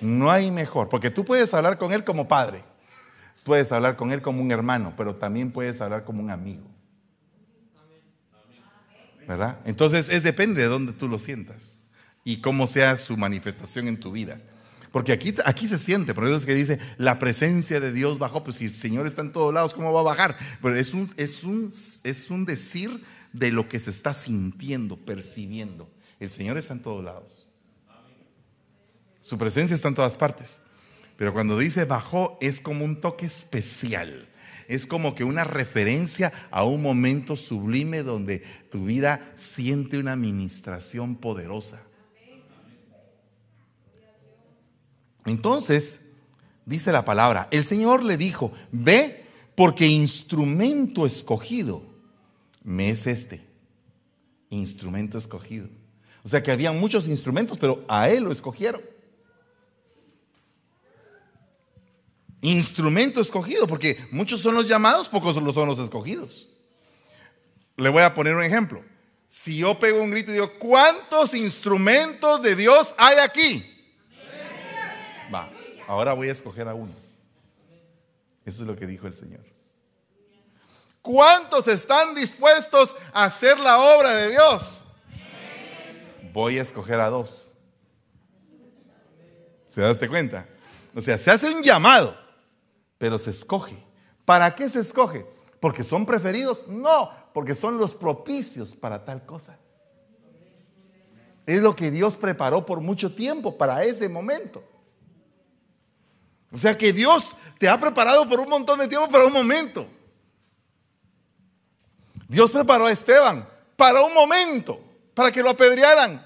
No hay mejor, porque tú puedes hablar con Él como padre, puedes hablar con Él como un hermano, pero también puedes hablar como un amigo. ¿Verdad? Entonces es depende de dónde tú lo sientas y cómo sea su manifestación en tu vida. Porque aquí, aquí se siente, por eso es que dice, la presencia de Dios bajó, pues si el Señor está en todos lados, ¿cómo va a bajar? Pero es un, es un, es un decir de lo que se está sintiendo, percibiendo. El Señor está en todos lados. Su presencia está en todas partes. Pero cuando dice bajó es como un toque especial. Es como que una referencia a un momento sublime donde tu vida siente una administración poderosa. Entonces, dice la palabra, el Señor le dijo, ve porque instrumento escogido me es este. Instrumento escogido. O sea que había muchos instrumentos, pero a él lo escogieron. Instrumento escogido, porque muchos son los llamados, pocos son los escogidos. Le voy a poner un ejemplo. Si yo pego un grito y digo, ¿cuántos instrumentos de Dios hay aquí? Ahora voy a escoger a uno. Eso es lo que dijo el Señor. ¿Cuántos están dispuestos a hacer la obra de Dios? Voy a escoger a dos. ¿Se daste cuenta? O sea, se hace un llamado, pero se escoge. ¿Para qué se escoge? ¿Porque son preferidos? No, porque son los propicios para tal cosa. Es lo que Dios preparó por mucho tiempo para ese momento. O sea que Dios te ha preparado por un montón de tiempo para un momento. Dios preparó a Esteban para un momento, para que lo apedrearan.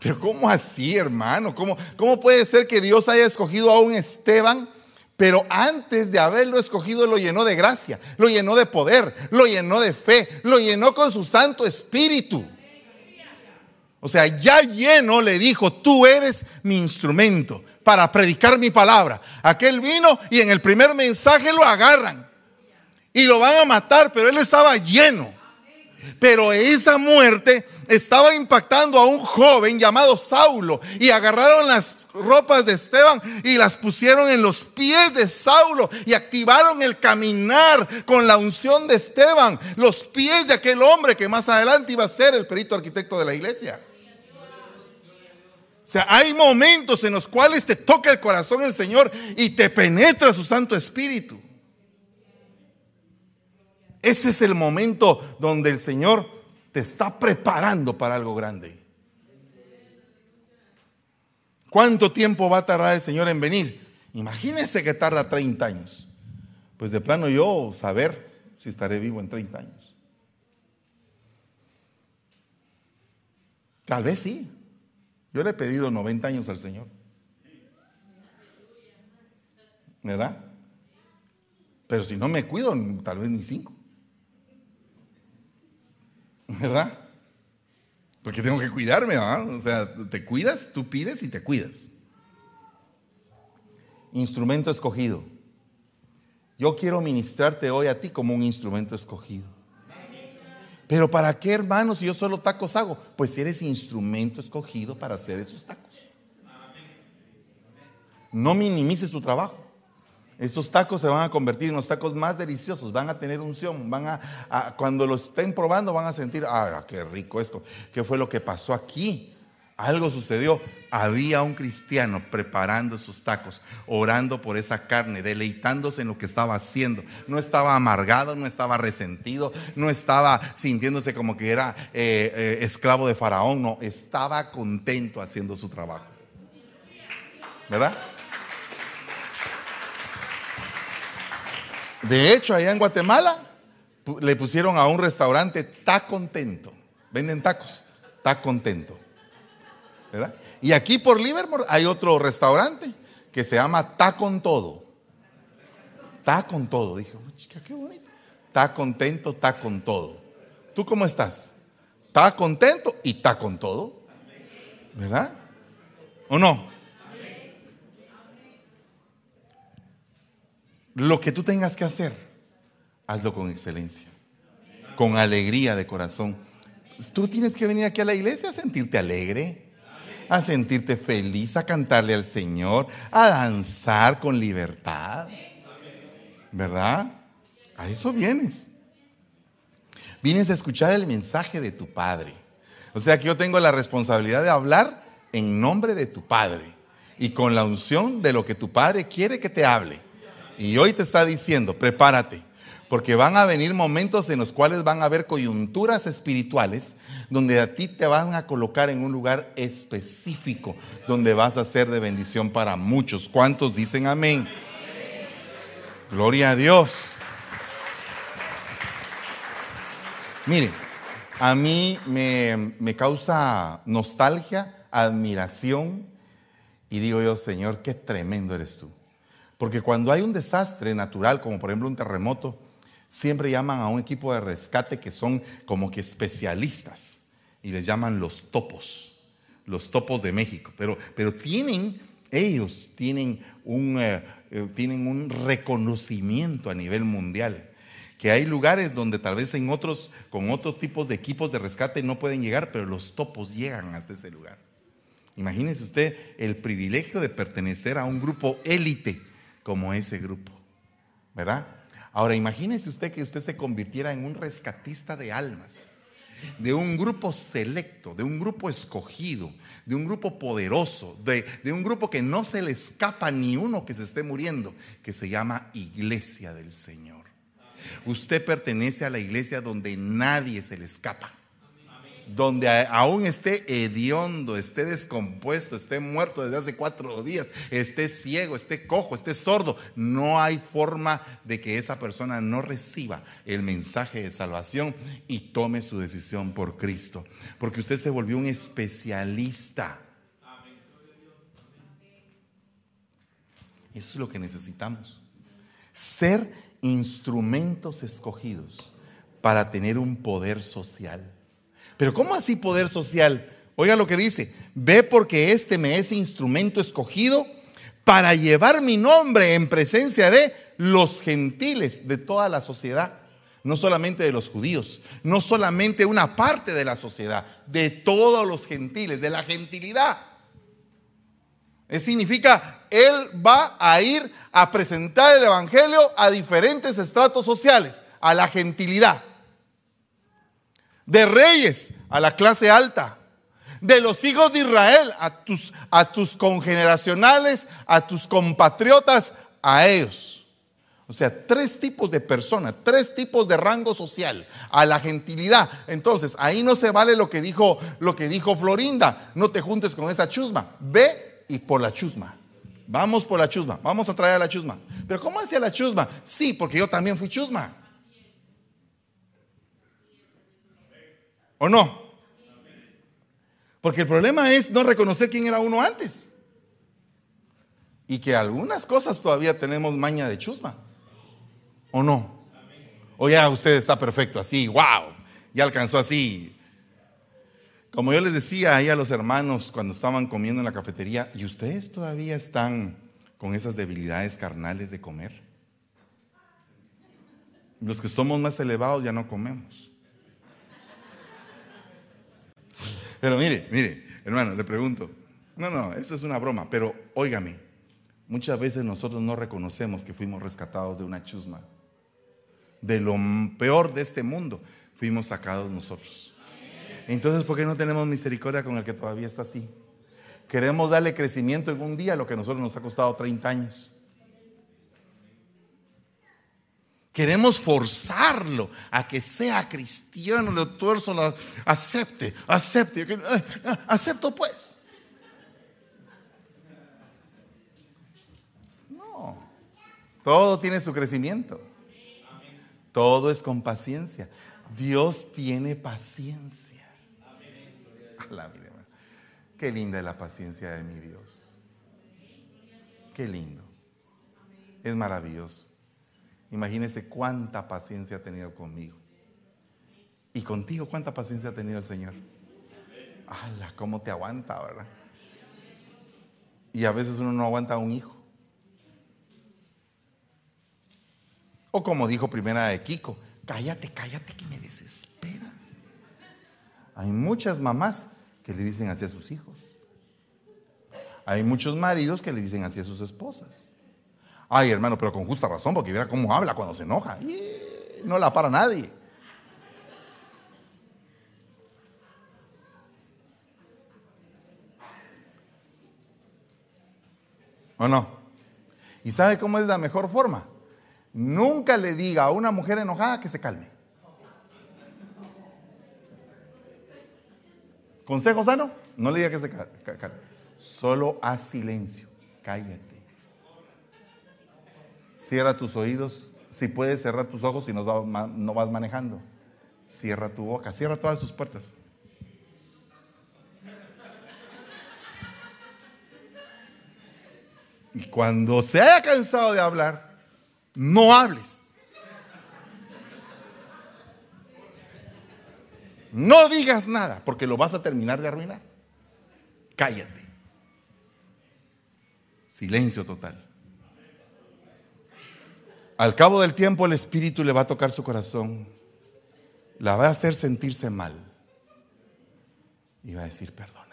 Pero ¿cómo así, hermano? ¿Cómo, ¿Cómo puede ser que Dios haya escogido a un Esteban, pero antes de haberlo escogido lo llenó de gracia, lo llenó de poder, lo llenó de fe, lo llenó con su Santo Espíritu? O sea, ya lleno le dijo, tú eres mi instrumento para predicar mi palabra. Aquel vino y en el primer mensaje lo agarran y lo van a matar, pero él estaba lleno. Pero esa muerte estaba impactando a un joven llamado Saulo y agarraron las ropas de Esteban y las pusieron en los pies de Saulo y activaron el caminar con la unción de Esteban, los pies de aquel hombre que más adelante iba a ser el perito arquitecto de la iglesia. O sea, hay momentos en los cuales te toca el corazón el Señor y te penetra su Santo Espíritu. Ese es el momento donde el Señor te está preparando para algo grande. ¿Cuánto tiempo va a tardar el Señor en venir? Imagínense que tarda 30 años. Pues de plano yo saber si estaré vivo en 30 años. Tal vez sí. Yo le he pedido 90 años al Señor. ¿Verdad? Pero si no me cuido, tal vez ni cinco. ¿Verdad? Porque tengo que cuidarme, ¿verdad? O sea, te cuidas, tú pides y te cuidas. Instrumento escogido. Yo quiero ministrarte hoy a ti como un instrumento escogido. Pero ¿para qué, hermanos, si yo solo tacos hago? Pues eres instrumento escogido para hacer esos tacos. No minimices tu trabajo. Esos tacos se van a convertir en los tacos más deliciosos, van a tener unción, van a, cuando los estén probando van a sentir, ah, qué rico esto, qué fue lo que pasó aquí. Algo sucedió. Había un cristiano preparando sus tacos, orando por esa carne, deleitándose en lo que estaba haciendo. No estaba amargado, no estaba resentido, no estaba sintiéndose como que era eh, eh, esclavo de Faraón, no, estaba contento haciendo su trabajo. ¿Verdad? De hecho, allá en Guatemala le pusieron a un restaurante, está contento. Venden tacos, está contento. Y aquí por Livermore hay otro restaurante que se llama Ta con todo. Ta con todo. Dije, qué bonito. Está contento, está con todo. ¿Tú cómo estás? ¿Está contento y está con todo? ¿Verdad? ¿O no? Lo que tú tengas que hacer, hazlo con excelencia, con alegría de corazón. Tú tienes que venir aquí a la iglesia a sentirte alegre, a sentirte feliz, a cantarle al Señor, a danzar con libertad. ¿Verdad? A eso vienes. Vienes a escuchar el mensaje de tu Padre. O sea que yo tengo la responsabilidad de hablar en nombre de tu Padre y con la unción de lo que tu Padre quiere que te hable. Y hoy te está diciendo, prepárate, porque van a venir momentos en los cuales van a haber coyunturas espirituales donde a ti te van a colocar en un lugar específico, donde vas a ser de bendición para muchos. ¿Cuántos dicen amén? Gloria a Dios. Mire, a mí me, me causa nostalgia, admiración y digo yo, Señor, qué tremendo eres tú. Porque cuando hay un desastre natural, como por ejemplo un terremoto, siempre llaman a un equipo de rescate que son como que especialistas y les llaman los topos, los topos de México. Pero, pero tienen, ellos tienen un, eh, eh, tienen un reconocimiento a nivel mundial. Que hay lugares donde tal vez en otros, con otros tipos de equipos de rescate no pueden llegar, pero los topos llegan hasta ese lugar. Imagínese usted el privilegio de pertenecer a un grupo élite como ese grupo, ¿verdad? Ahora imagínese usted que usted se convirtiera en un rescatista de almas, de un grupo selecto, de un grupo escogido, de un grupo poderoso, de, de un grupo que no se le escapa ni uno que se esté muriendo, que se llama Iglesia del Señor. Usted pertenece a la iglesia donde nadie se le escapa donde aún esté hediondo, esté descompuesto, esté muerto desde hace cuatro días, esté ciego, esté cojo, esté sordo, no hay forma de que esa persona no reciba el mensaje de salvación y tome su decisión por Cristo. Porque usted se volvió un especialista. Eso es lo que necesitamos. Ser instrumentos escogidos para tener un poder social. Pero ¿cómo así poder social? Oiga lo que dice, ve porque este me es instrumento escogido para llevar mi nombre en presencia de los gentiles de toda la sociedad, no solamente de los judíos, no solamente una parte de la sociedad, de todos los gentiles, de la gentilidad. Eso significa, Él va a ir a presentar el Evangelio a diferentes estratos sociales, a la gentilidad de reyes a la clase alta, de los hijos de Israel a tus, a tus congeneracionales, a tus compatriotas, a ellos. O sea, tres tipos de personas, tres tipos de rango social, a la gentilidad. Entonces, ahí no se vale lo que dijo, lo que dijo Florinda, no te juntes con esa chusma, ve y por la chusma. Vamos por la chusma, vamos a traer a la chusma. Pero ¿cómo hacía la chusma? Sí, porque yo también fui chusma. ¿O no? Porque el problema es no reconocer quién era uno antes. Y que algunas cosas todavía tenemos maña de chusma. ¿O no? O ya usted está perfecto así, wow, ya alcanzó así. Como yo les decía ahí a los hermanos cuando estaban comiendo en la cafetería, ¿y ustedes todavía están con esas debilidades carnales de comer? Los que somos más elevados ya no comemos. Pero mire, mire, hermano, le pregunto. No, no, esto es una broma, pero óigame, muchas veces nosotros no reconocemos que fuimos rescatados de una chusma. De lo peor de este mundo fuimos sacados nosotros. Entonces, ¿por qué no tenemos misericordia con el que todavía está así? Queremos darle crecimiento en un día a lo que a nosotros nos ha costado 30 años. Queremos forzarlo a que sea cristiano, le tuerzo, lo acepte, acepte. Eh, acepto pues. No, todo tiene su crecimiento. Todo es con paciencia. Dios tiene paciencia. Qué linda es la paciencia de mi Dios. Qué lindo. Es maravilloso. Imagínese cuánta paciencia ha tenido conmigo. Y contigo, cuánta paciencia ha tenido el Señor. ¡Hala! ¿Cómo te aguanta, verdad? Y a veces uno no aguanta a un hijo. O como dijo primera de Kiko, cállate, cállate que me desesperas. Hay muchas mamás que le dicen así a sus hijos. Hay muchos maridos que le dicen así a sus esposas. Ay, hermano, pero con justa razón, porque mira cómo habla cuando se enoja. no la para nadie. ¿O no? ¿Y sabe cómo es la mejor forma? Nunca le diga a una mujer enojada que se calme. Consejo sano, no le diga que se calme. Solo haz silencio, cállate. Cierra tus oídos, si puedes cerrar tus ojos y no vas manejando. Cierra tu boca, cierra todas tus puertas. Y cuando se haya cansado de hablar, no hables. No digas nada, porque lo vas a terminar de arruinar. Cállate. Silencio total. Al cabo del tiempo el Espíritu le va a tocar su corazón, la va a hacer sentirse mal y va a decir perdón.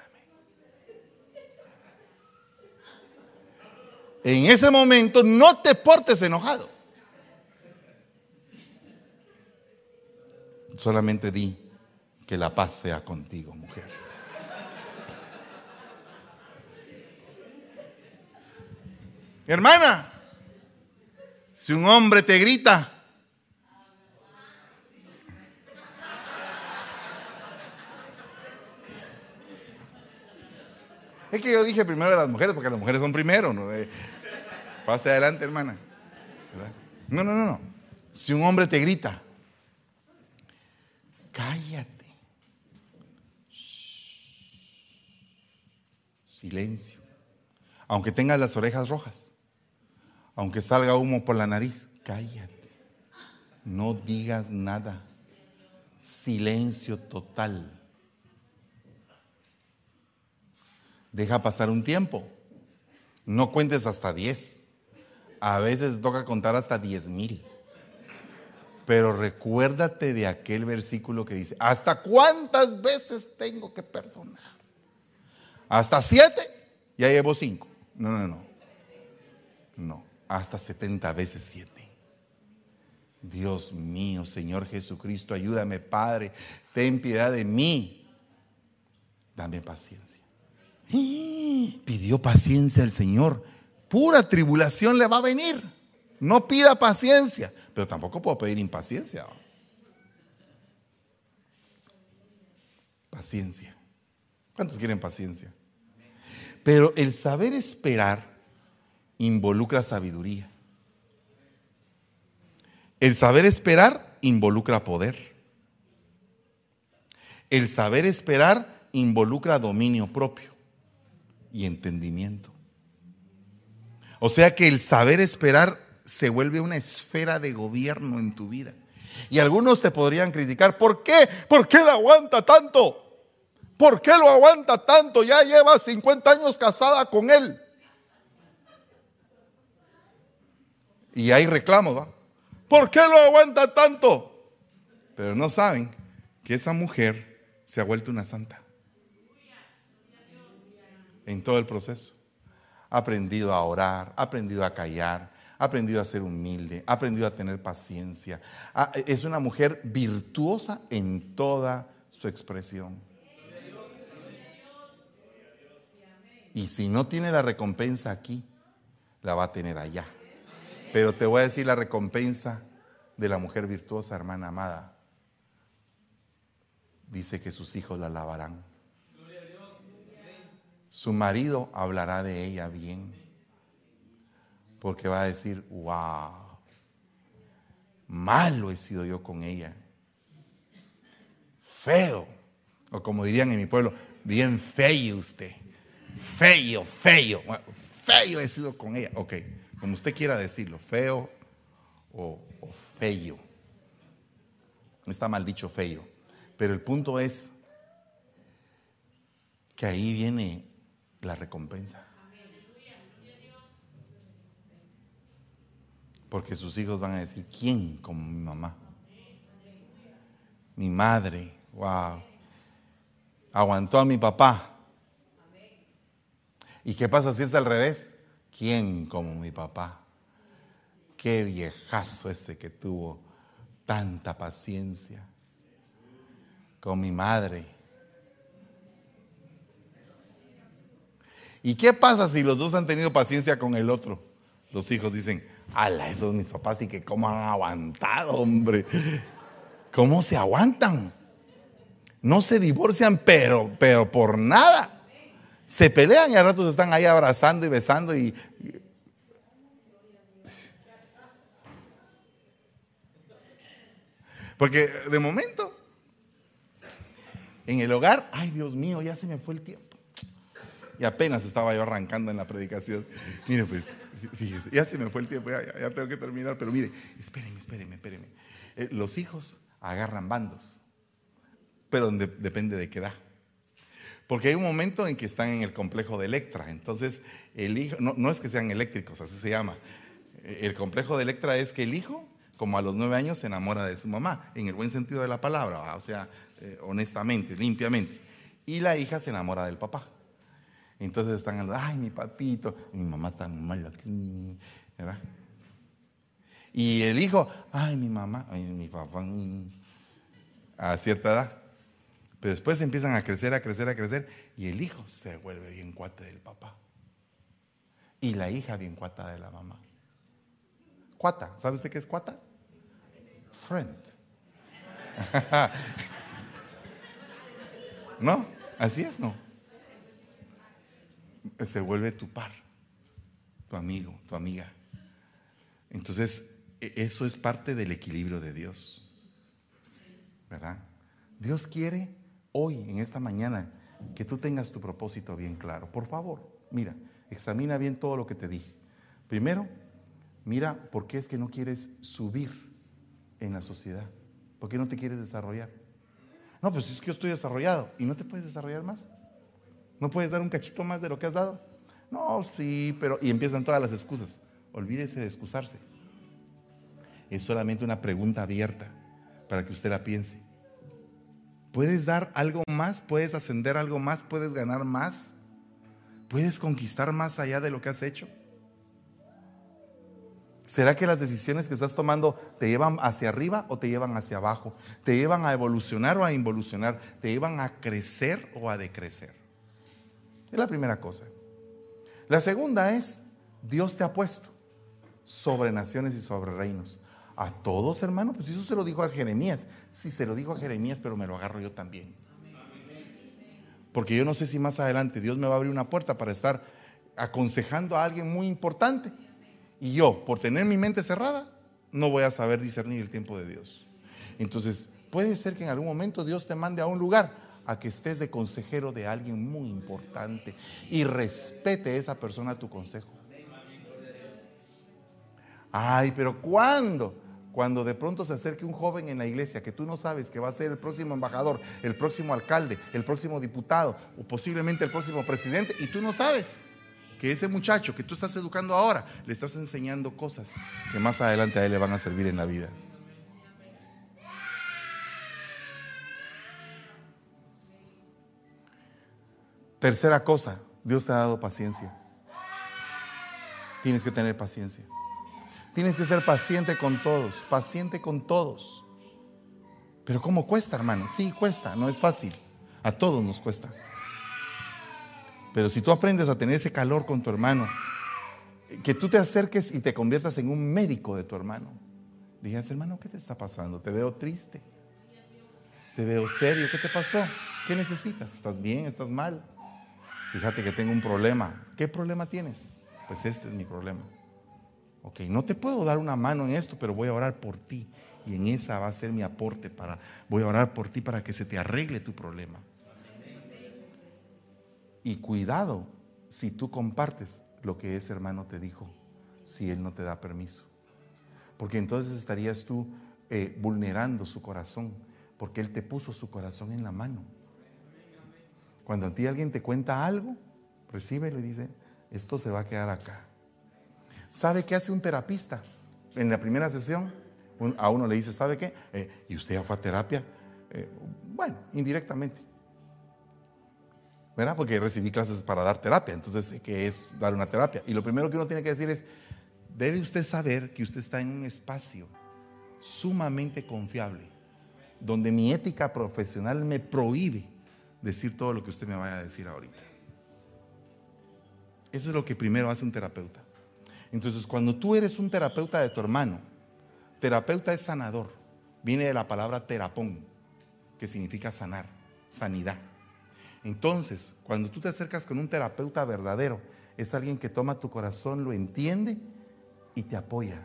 en ese momento no te portes enojado. Solamente di que la paz sea contigo, mujer. Hermana, si un hombre te grita, Es que yo dije primero de las mujeres, porque las mujeres son primero. ¿no? Pase adelante, hermana. No, no, no, no. Si un hombre te grita, cállate. Silencio. Aunque tengas las orejas rojas, aunque salga humo por la nariz, cállate. No digas nada. Silencio total. Deja pasar un tiempo. No cuentes hasta 10. A veces toca contar hasta 10 mil. Pero recuérdate de aquel versículo que dice, ¿hasta cuántas veces tengo que perdonar? ¿Hasta siete? Ya llevo cinco. No, no, no. No, hasta 70 veces siete. Dios mío, Señor Jesucristo, ayúdame, Padre. Ten piedad de mí. Dame paciencia. Pidió paciencia al Señor pura tribulación le va a venir. No pida paciencia, pero tampoco puedo pedir impaciencia. Paciencia. ¿Cuántos quieren paciencia? Pero el saber esperar involucra sabiduría. El saber esperar involucra poder. El saber esperar involucra dominio propio y entendimiento. O sea que el saber esperar se vuelve una esfera de gobierno en tu vida. Y algunos te podrían criticar, ¿por qué? ¿Por qué lo aguanta tanto? ¿Por qué lo aguanta tanto? Ya lleva 50 años casada con él. Y hay reclamos, ¿va? ¿Por qué lo aguanta tanto? Pero no saben que esa mujer se ha vuelto una santa en todo el proceso ha aprendido a orar, ha aprendido a callar, ha aprendido a ser humilde, ha aprendido a tener paciencia. Es una mujer virtuosa en toda su expresión. Y si no tiene la recompensa aquí, la va a tener allá. Pero te voy a decir la recompensa de la mujer virtuosa, hermana amada. Dice que sus hijos la alabarán su marido hablará de ella bien. Porque va a decir, wow, malo he sido yo con ella. Feo. O como dirían en mi pueblo, bien feo usted. Feo, feo. Feo he sido con ella. Ok, como usted quiera decirlo, feo o, o feo. Está mal dicho feo. Pero el punto es que ahí viene la recompensa. Porque sus hijos van a decir, ¿quién como mi mamá? Mi madre, wow. Aguantó a mi papá. ¿Y qué pasa si es al revés? ¿Quién como mi papá? Qué viejazo ese que tuvo tanta paciencia con mi madre. ¿Y qué pasa si los dos han tenido paciencia con el otro? Los hijos dicen, ala, esos mis papás y que cómo han aguantado, hombre. ¿Cómo se aguantan? No se divorcian, pero, pero por nada. Se pelean y a ratos están ahí abrazando y besando y... Porque de momento, en el hogar, ay Dios mío, ya se me fue el tiempo. Y apenas estaba yo arrancando en la predicación. Mire pues, fíjese, ya se me fue el tiempo, ya, tengo que terminar, pero mire, espérenme, espérenme, espérenme. Eh, los hijos agarran bandos, pero depende de qué edad. Porque hay un momento en que están en el complejo de Electra. Entonces, el hijo, no, es que sean eléctricos, así se llama. El complejo de Electra es que el hijo, como a los nueve años, se enamora de su mamá, en el buen sentido de la palabra, o sea, eh, honestamente, limpiamente. Y la hija se enamora del papá. Entonces están hablando, ay, mi papito, mi mamá está mal aquí, ¿verdad? Y el hijo, ay, mi mamá, mi papá, mm", a cierta edad. Pero después empiezan a crecer, a crecer, a crecer, y el hijo se vuelve bien cuate del papá. Y la hija bien cuata de la mamá. Cuata, ¿sabe usted qué es cuata? Friend. ¿No? Así es, ¿no? Se vuelve tu par, tu amigo, tu amiga. Entonces, e, eso es parte del equilibrio de Dios. ¿Verdad? Dios quiere hoy, en esta mañana, que tú tengas tu propósito bien claro. Por favor, mira, examina bien todo lo que te dije. Primero, mira por qué es que no quieres subir en la sociedad. ¿Por qué no te quieres desarrollar? No, pues es que yo estoy desarrollado y no te puedes desarrollar más. ¿No puedes dar un cachito más de lo que has dado? No, sí, pero... Y empiezan todas las excusas. Olvídese de excusarse. Es solamente una pregunta abierta para que usted la piense. ¿Puedes dar algo más? ¿Puedes ascender algo más? ¿Puedes ganar más? ¿Puedes conquistar más allá de lo que has hecho? ¿Será que las decisiones que estás tomando te llevan hacia arriba o te llevan hacia abajo? ¿Te llevan a evolucionar o a involucionar? ¿Te llevan a crecer o a decrecer? Es la primera cosa. La segunda es, Dios te ha puesto sobre naciones y sobre reinos. A todos, hermano, pues eso se lo dijo a Jeremías. Sí, se lo dijo a Jeremías, pero me lo agarro yo también. Porque yo no sé si más adelante Dios me va a abrir una puerta para estar aconsejando a alguien muy importante. Y yo, por tener mi mente cerrada, no voy a saber discernir el tiempo de Dios. Entonces, puede ser que en algún momento Dios te mande a un lugar a que estés de consejero de alguien muy importante y respete esa persona tu consejo. Ay, pero ¿cuándo? Cuando de pronto se acerque un joven en la iglesia que tú no sabes que va a ser el próximo embajador, el próximo alcalde, el próximo diputado o posiblemente el próximo presidente y tú no sabes que ese muchacho que tú estás educando ahora le estás enseñando cosas que más adelante a él le van a servir en la vida. Tercera cosa, Dios te ha dado paciencia. Tienes que tener paciencia. Tienes que ser paciente con todos, paciente con todos. Pero ¿cómo cuesta, hermano? Sí, cuesta, no es fácil. A todos nos cuesta. Pero si tú aprendes a tener ese calor con tu hermano, que tú te acerques y te conviertas en un médico de tu hermano. Digas, hermano, ¿qué te está pasando? Te veo triste. Te veo serio. ¿Qué te pasó? ¿Qué necesitas? ¿Estás bien? ¿Estás mal? Fíjate que tengo un problema. ¿Qué problema tienes? Pues este es mi problema. Ok, no te puedo dar una mano en esto, pero voy a orar por ti. Y en esa va a ser mi aporte para, voy a orar por ti para que se te arregle tu problema. Y cuidado si tú compartes lo que ese hermano te dijo, si él no te da permiso. Porque entonces estarías tú eh, vulnerando su corazón, porque él te puso su corazón en la mano. Cuando a ti alguien te cuenta algo, recíbelo y dice, esto se va a quedar acá. ¿Sabe qué hace un terapista? en la primera sesión, a uno le dice, ¿sabe qué? Eh, ¿Y usted ya fue a terapia? Eh, bueno, indirectamente. ¿Verdad? Porque recibí clases para dar terapia, entonces, ¿qué es dar una terapia? Y lo primero que uno tiene que decir es, debe usted saber que usted está en un espacio sumamente confiable, donde mi ética profesional me prohíbe decir todo lo que usted me vaya a decir ahorita. Eso es lo que primero hace un terapeuta. Entonces, cuando tú eres un terapeuta de tu hermano, terapeuta es sanador, viene de la palabra terapón, que significa sanar, sanidad. Entonces, cuando tú te acercas con un terapeuta verdadero, es alguien que toma tu corazón, lo entiende y te apoya.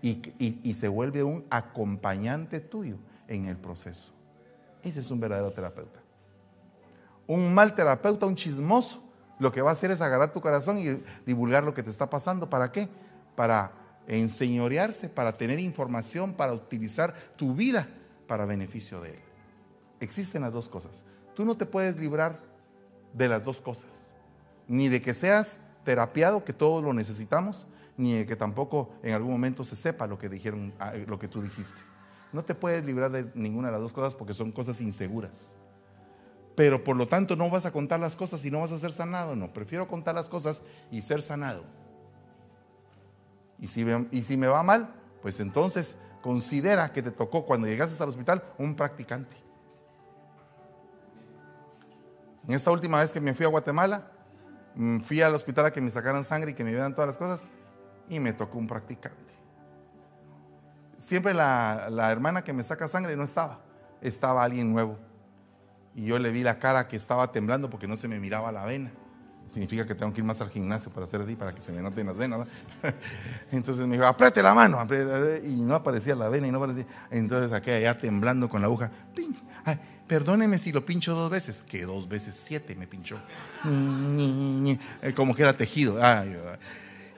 Y, se vuelve un acompañante tuyo en el proceso. Ese es un verdadero terapeuta. Un mal terapeuta, un chismoso, lo que va a hacer es agarrar tu corazón y divulgar lo que te está pasando. ¿Para qué? Para enseñorearse, para tener información, para utilizar tu vida para beneficio de él. Existen las dos cosas. Tú no te puedes librar de las dos cosas. Ni de que seas terapiado, que todos lo necesitamos, ni de que tampoco en algún momento se sepa lo que dijeron, ah, lo que tú dijiste. No te puedes librar de ninguna de las dos cosas porque son cosas inseguras. Pero por lo tanto no vas a contar las cosas y no vas a ser sanado. No, prefiero contar las cosas y ser sanado. Y si, me va mal, pues entonces considera que te tocó cuando llegaste al hospital un practicante. En esta última vez que me fui a Guatemala, mm, fui al hospital a que me sacaran sangre y que me dieran todas las cosas y me tocó un practicante. Siempre la, hermana que me saca sangre no estaba, estaba alguien nuevo. Y yo le vi la cara que estaba temblando porque no se me miraba la vena. Significa que tengo que ir más al gimnasio para hacer así, para que se me noten las venas. Entonces me dijo, apriete la mano. Y no aparecía la vena y no aparecía. Entonces aquí allá temblando con la aguja. perdóneme si lo pincho dos veces. Que dos veces siete me pinchó. Como que era tejido.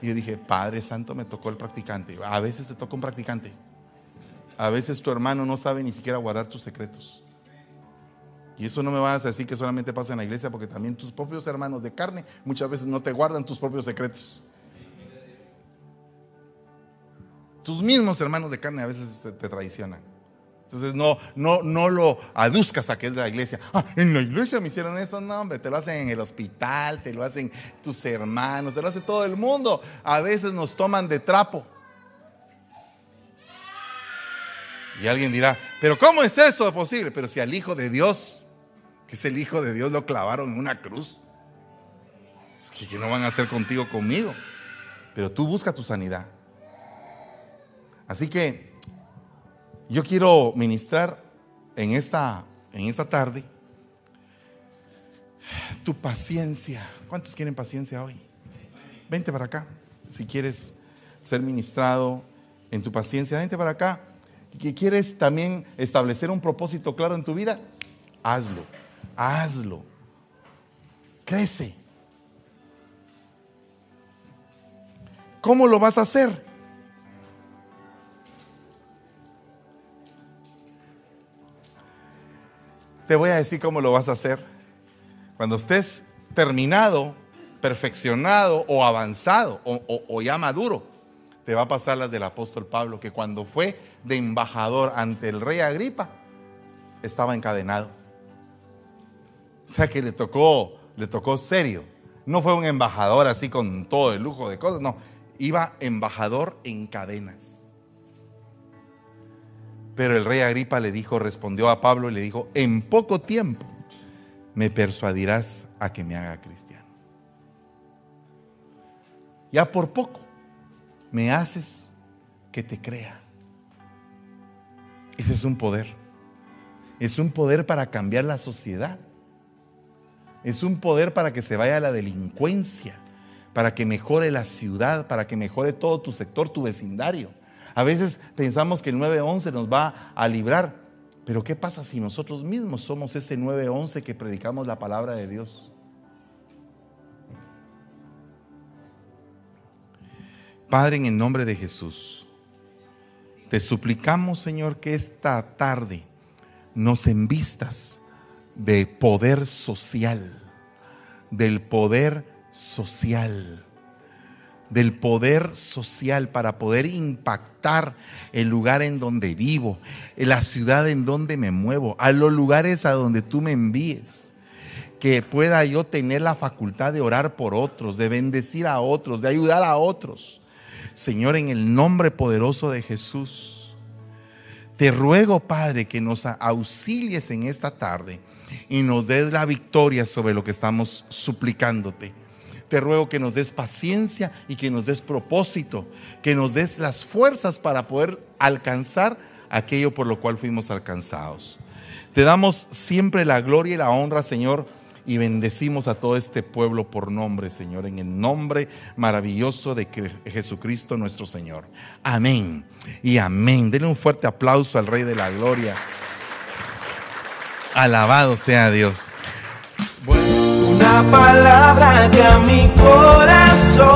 Y yo dije, Padre Santo, me tocó el practicante. A veces te toca un practicante. A veces tu hermano no sabe ni siquiera guardar tus secretos. Y eso no me vas a decir que solamente pasa en la iglesia, porque también tus propios hermanos de carne muchas veces no te guardan tus propios secretos. Tus mismos hermanos de carne a veces te traicionan. Entonces no, no, no lo aduzcas a que es de la iglesia. Ah, en la iglesia me hicieron eso. No, hombre, te lo hacen en el hospital, te lo hacen tus hermanos, te lo hace todo el mundo. A veces nos toman de trapo. Y alguien dirá, pero ¿cómo es eso posible? Pero si al Hijo de Dios, que es el Hijo de Dios, lo clavaron en una cruz, es que, no van a hacer contigo conmigo. Pero tú busca tu sanidad. Así que yo quiero ministrar en esta, en esta tarde tu paciencia. ¿Cuántos quieren paciencia hoy? Vente para acá. Si quieres ser ministrado en tu paciencia, vente para acá. ¿Que quieres también establecer un propósito claro en tu vida? Hazlo. Hazlo. Crece. ¿Cómo lo vas a hacer? Te voy a decir cómo lo vas a hacer. Cuando estés terminado, perfeccionado o avanzado o, ya maduro, te va a pasar las del apóstol Pablo, que cuando fue de embajador ante el rey Agripa, estaba encadenado. O sea que le tocó, le tocó serio. No fue un embajador así con todo el lujo de cosas, no. Iba embajador en cadenas. Pero el rey Agripa le dijo, respondió a Pablo y le dijo, en poco tiempo me persuadirás a que me haga cristiano. Ya por poco me haces que te crea. Ese es un poder. Es un poder para cambiar la sociedad. Es un poder para que se vaya la delincuencia, para que mejore la ciudad, para que mejore todo tu sector, tu vecindario. A veces pensamos que el 911 nos va a librar, pero ¿qué pasa si nosotros mismos somos ese 911 que predicamos la palabra de Dios? Padre, en el nombre de Jesús, te suplicamos, Señor, que esta tarde nos envistas de poder social, del poder social del poder social para poder impactar el lugar en donde vivo, la ciudad en donde me muevo, a los lugares a donde tú me envíes. Que pueda yo tener la facultad de orar por otros, de bendecir a otros, de ayudar a otros. Señor, en el nombre poderoso de Jesús, te ruego, Padre, que nos auxilies en esta tarde y nos des la victoria sobre lo que estamos suplicándote. Te ruego que nos des paciencia y que nos des propósito, que nos des las fuerzas para poder alcanzar aquello por lo cual fuimos alcanzados. Te damos siempre la gloria y la honra, Señor, y bendecimos a todo este pueblo por nombre, Señor, en el nombre maravilloso de Jesucristo nuestro Señor. Amén y amén. Denle un fuerte aplauso al Rey de la Gloria. Alabado sea Dios. Una palabra que a mi corazón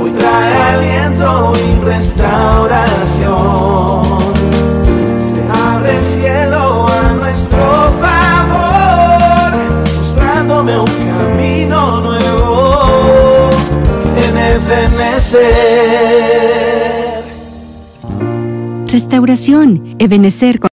hoy trae aliento y restauración. Se abre el cielo a nuestro favor, mostrándome un camino nuevo en el Restauración, Ebenecer